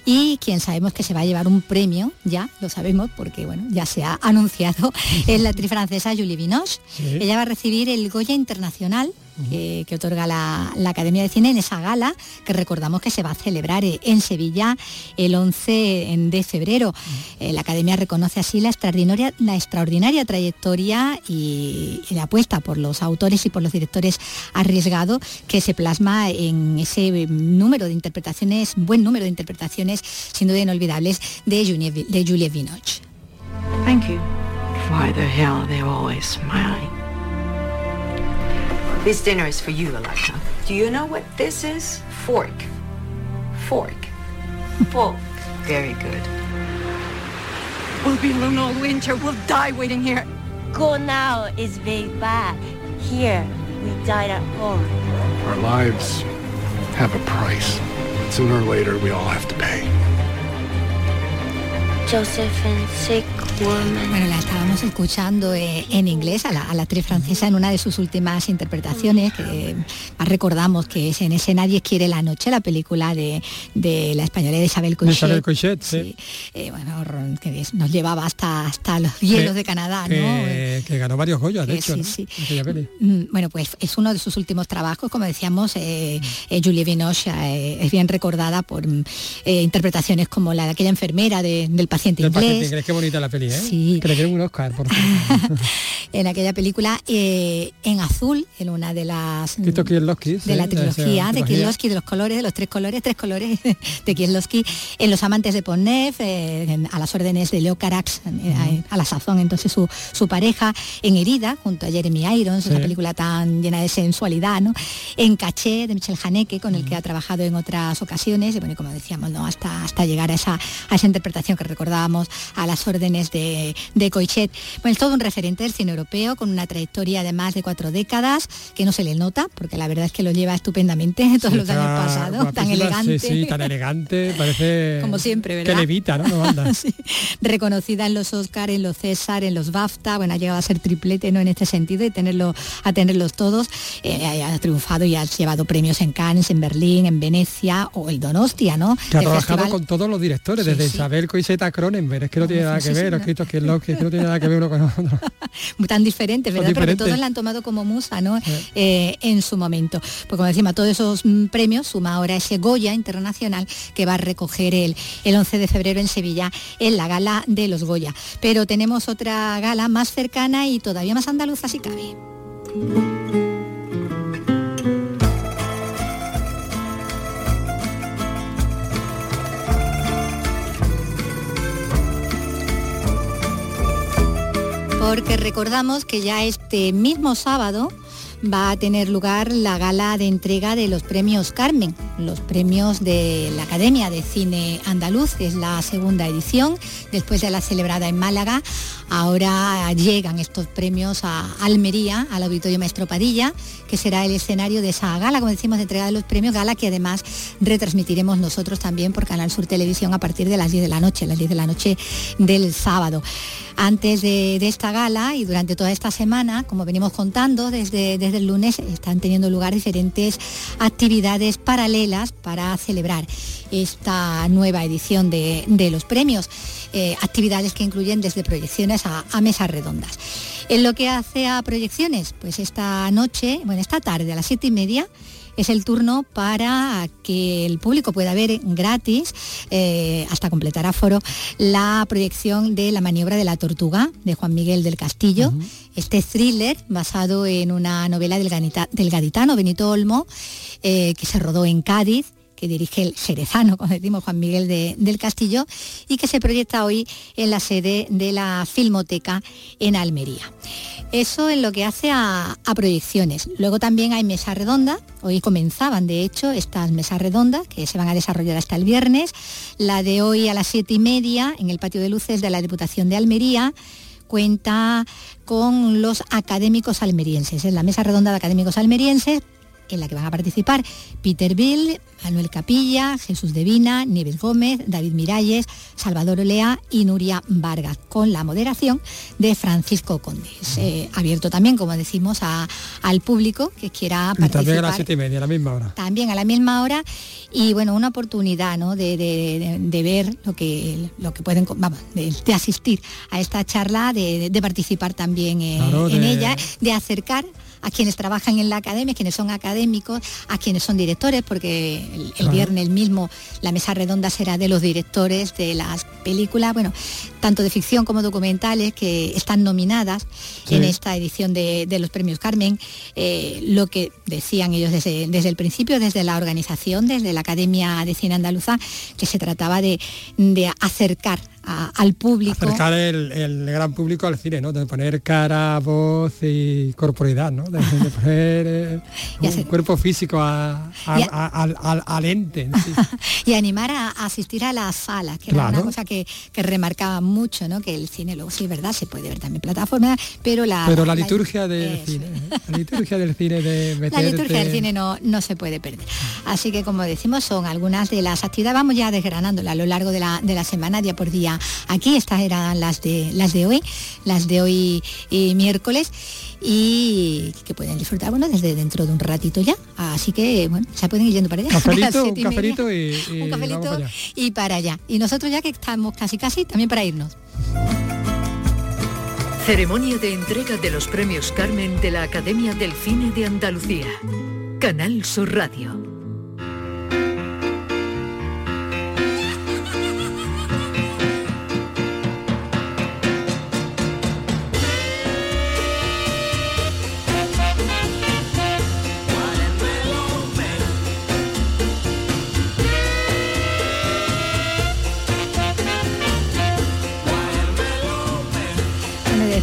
y quien sabemos que se va a llevar un premio, ya lo sabemos porque bueno, ya se ha anunciado, es la actriz francesa Julie Binoche. Ella va a recibir el Goya Internacional que, otorga la, Academia de Cine en esa gala que recordamos que se va a celebrar eh, en Sevilla el 11 de febrero. Eh, la Academia reconoce así la extraordinaria, la extraordinaria trayectoria y, la apuesta por los autores y por los directores arriesgados que se plasma en ese número de interpretaciones, buen número de interpretaciones sin duda inolvidables de Julie, de Julie Vinoch. Thank you. Why the hell they always smiling? This dinner is for you, Alexa. Do you know what this is? Fork. Fork. Fork. Very good. We'll be alone all winter. We'll die waiting here. Go now is very bad. Here, we died at home. Our lives have a price. Sooner or later, we all have to pay. Bueno, la estábamos escuchando eh, en inglés a la, actriz francesa en una de sus últimas interpretaciones, que más recordamos que es en ese Nadie quiere la noche, la película de, la española de Isabel Cochet. Isabel Cochet, sí. Eh, bueno, que nos llevaba hasta, hasta los hielos de Canadá, ¿no? Que, ganó varios Goyas, de hecho, sí, mm, Bueno, pues es uno de sus últimos trabajos, como decíamos, eh, Julie Binoche es bien recordada por interpretaciones como la de aquella enfermera del paciente paciente inglés. qué bonita la peli, ¿eh? Sí. Que le un Oscar, por En aquella película, eh, en azul, en una de las... de la trilogía de Kieslowski, de los colores, de los tres colores, tres colores de Kieslowski, en Los amantes de Ponnev, eh, a las órdenes de Leo Carax, a la sazón entonces su, su, pareja, en Herida, junto a Jeremy Irons, esa película tan llena de sensualidad, ¿no? En Caché, de Michel Haneke, con el que ha trabajado en otras ocasiones, y bueno, como decíamos, ¿no? Hasta, hasta llegar a esa, a esa interpretación que recordamos a las órdenes de, de Coichet. Bueno, es todo un referente del cine europeo, con una trayectoria de más de cuatro décadas, que no se le nota, porque la verdad es que lo lleva estupendamente todos los años pasados, tan elegante. Sí, tan elegante, parece... Como siempre, ¿verdad? Que levita, ¿no? Reconocida en los Oscar, en los César, en los BAFTA, bueno, ha llegado a ser triplete, ¿no? En este sentido, y tenerlo, a tenerlos todos. Eh, ha triunfado y ha llevado premios en Cannes, en Berlín, en Venecia o el Donostia, ¿no? Que ha trabajado con todos los directores, desde Isabel Coiseta Cronenberg, es que no tiene nada que ver, escrito que no tiene nada que ver uno con otro. Tan diferentes, ¿verdad? Pero que todos la han tomado como musa, ¿no? Eh, en su momento. Pues como decimos, todos esos mm, premios suma ahora ese Goya Internacional que va a recoger el, el 11 de febrero en Sevilla en la gala de los Goya. Pero tenemos otra gala más cercana y todavía más andaluza si cabe. Porque recordamos que ya este mismo sábado va a tener lugar la gala de entrega de los premios Carmen, los premios de la Academia de Cine Andaluz, es la segunda edición, después de la celebrada en Málaga. Ahora llegan estos premios a Almería, al Auditorio Maestro Padilla, que será el escenario de esa gala, como decimos, de entrega de los premios, gala que además retransmitiremos nosotros también por Canal Sur Televisión a partir de las 10 de la noche, las 10 de la noche del sábado. Antes de, esta gala y durante toda esta semana, como venimos contando, desde, desde el lunes están teniendo lugar diferentes actividades paralelas para celebrar esta nueva edición de, los premios. Eh, actividades que incluyen desde proyecciones a, a mesas redondas. En lo que hace a proyecciones, pues esta noche, bueno, esta tarde a las siete y media, es el turno para que el público pueda ver gratis, eh, hasta completar aforo, la proyección de La maniobra de la tortuga de Juan Miguel del Castillo. Este thriller, basado en una novela del, gaditano Benito Olmo, eh, que se rodó en Cádiz que dirige el jerezano, como decimos Juan Miguel del Castillo, y que se proyecta hoy en la sede de la Filmoteca en Almería. Eso en lo que hace a, proyecciones. Luego también hay mesas redondas. Hoy comenzaban, de hecho, estas mesas redondas que se van a desarrollar hasta el viernes. La de hoy a las siete y media en el patio de luces de la Diputación de Almería cuenta con los académicos almerienses. Es la mesa redonda de académicos almerienses en la que van a participar Peter Bill, Manuel Capilla, Jesús Devina, Nieves Gómez, David Miralles, Salvador Olea y Nuria Vargas, con la moderación de Francisco Conde. Eh, abierto también, como decimos, al público que quiera participar. también a las siete y media, a la misma hora. También a la misma hora y bueno, una oportunidad ¿no? de, ver lo que, lo que pueden, vamos, de, asistir a esta charla, de, participar también eh, en ella, de acercar a quienes trabajan en la academia, quienes son académicos, a quienes son directores, porque el, viernes mismo la mesa redonda será de los directores de las películas, bueno, tanto de ficción como documentales que están nominadas en esta edición de, los premios Carmen. Eh, lo que decían ellos desde, desde, el principio, desde la organización, desde la Academia de Cine Andaluza, que se trataba de, de acercar al público. Acercar el, gran público al cine, ¿no? De poner cara, voz y corporidad, ¿no? De, poner eh, un cuerpo físico a, al, ente. y animar a, asistir a las salas, que era una cosa que, remarcaba mucho, ¿no? Que el cine luego sí, ¿verdad? Se puede ver también plataforma, pero la... Pero la liturgia del cine, ¿eh? la liturgia del cine de La liturgia del cine no, no se puede perder. Así que como decimos, son algunas de las actividades, vamos ya desgranándola a lo largo de la, de la semana, día por día aquí. Estas eran las de, las de hoy, las de hoy y miércoles y que pueden disfrutar bueno desde dentro de un ratito ya. Así que bueno se pueden ir yendo para allá. Un cafelito y, un cafelito y para allá. Y nosotros ya que estamos casi casi también para irnos. Ceremonia de entrega de los premios Carmen de la Academia del Cine de Andalucía. Canal Sur Radio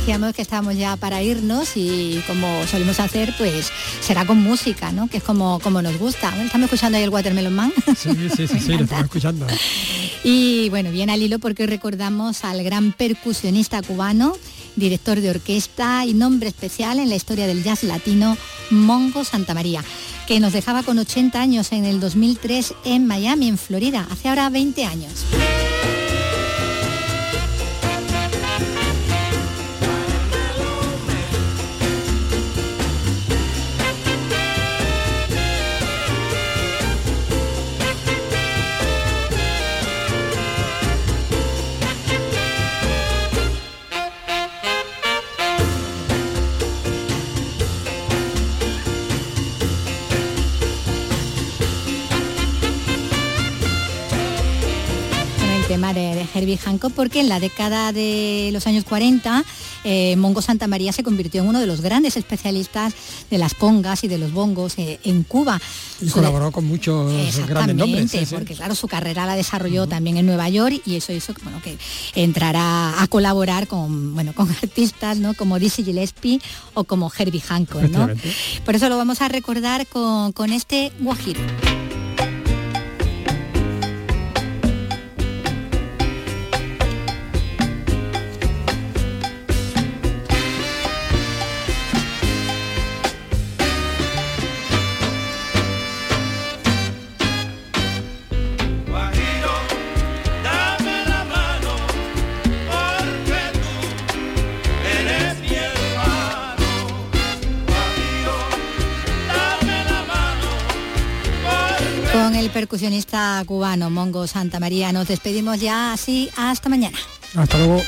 decíamos que estamos ya para irnos y como solemos hacer, pues será con música, ¿no? Que es como, como nos gusta. estamos escuchando ahí el Watermelon Man. Sí, sí, sí, sí, lo estamos escuchando. Y bueno, bien al hilo porque recordamos al gran percusionista cubano, director de orquesta y nombre especial en la historia del jazz latino, Mongo Santa María, que nos dejaba con 80 años en el 2003 en Miami, en Florida, hace ahora 20 años. Herbie Hancock porque en la década de los años 40 eh, Mongo Santa María se convirtió en uno de los grandes especialistas de las congas y de los bongos eh, en Cuba. Y colaboró con muchos grandes nombres. Sí, porque claro, su carrera la desarrolló también en Nueva York y eso hizo bueno, que entrará a colaborar con, bueno, con artistas ¿no? como Dizzy Gillespie o como Herbie Hancock. ¿no? Por eso lo vamos a recordar con, con este Guajiro. Percusionista cubano Mongo Santa María. Nos despedimos ya así. Hasta mañana. Hasta luego.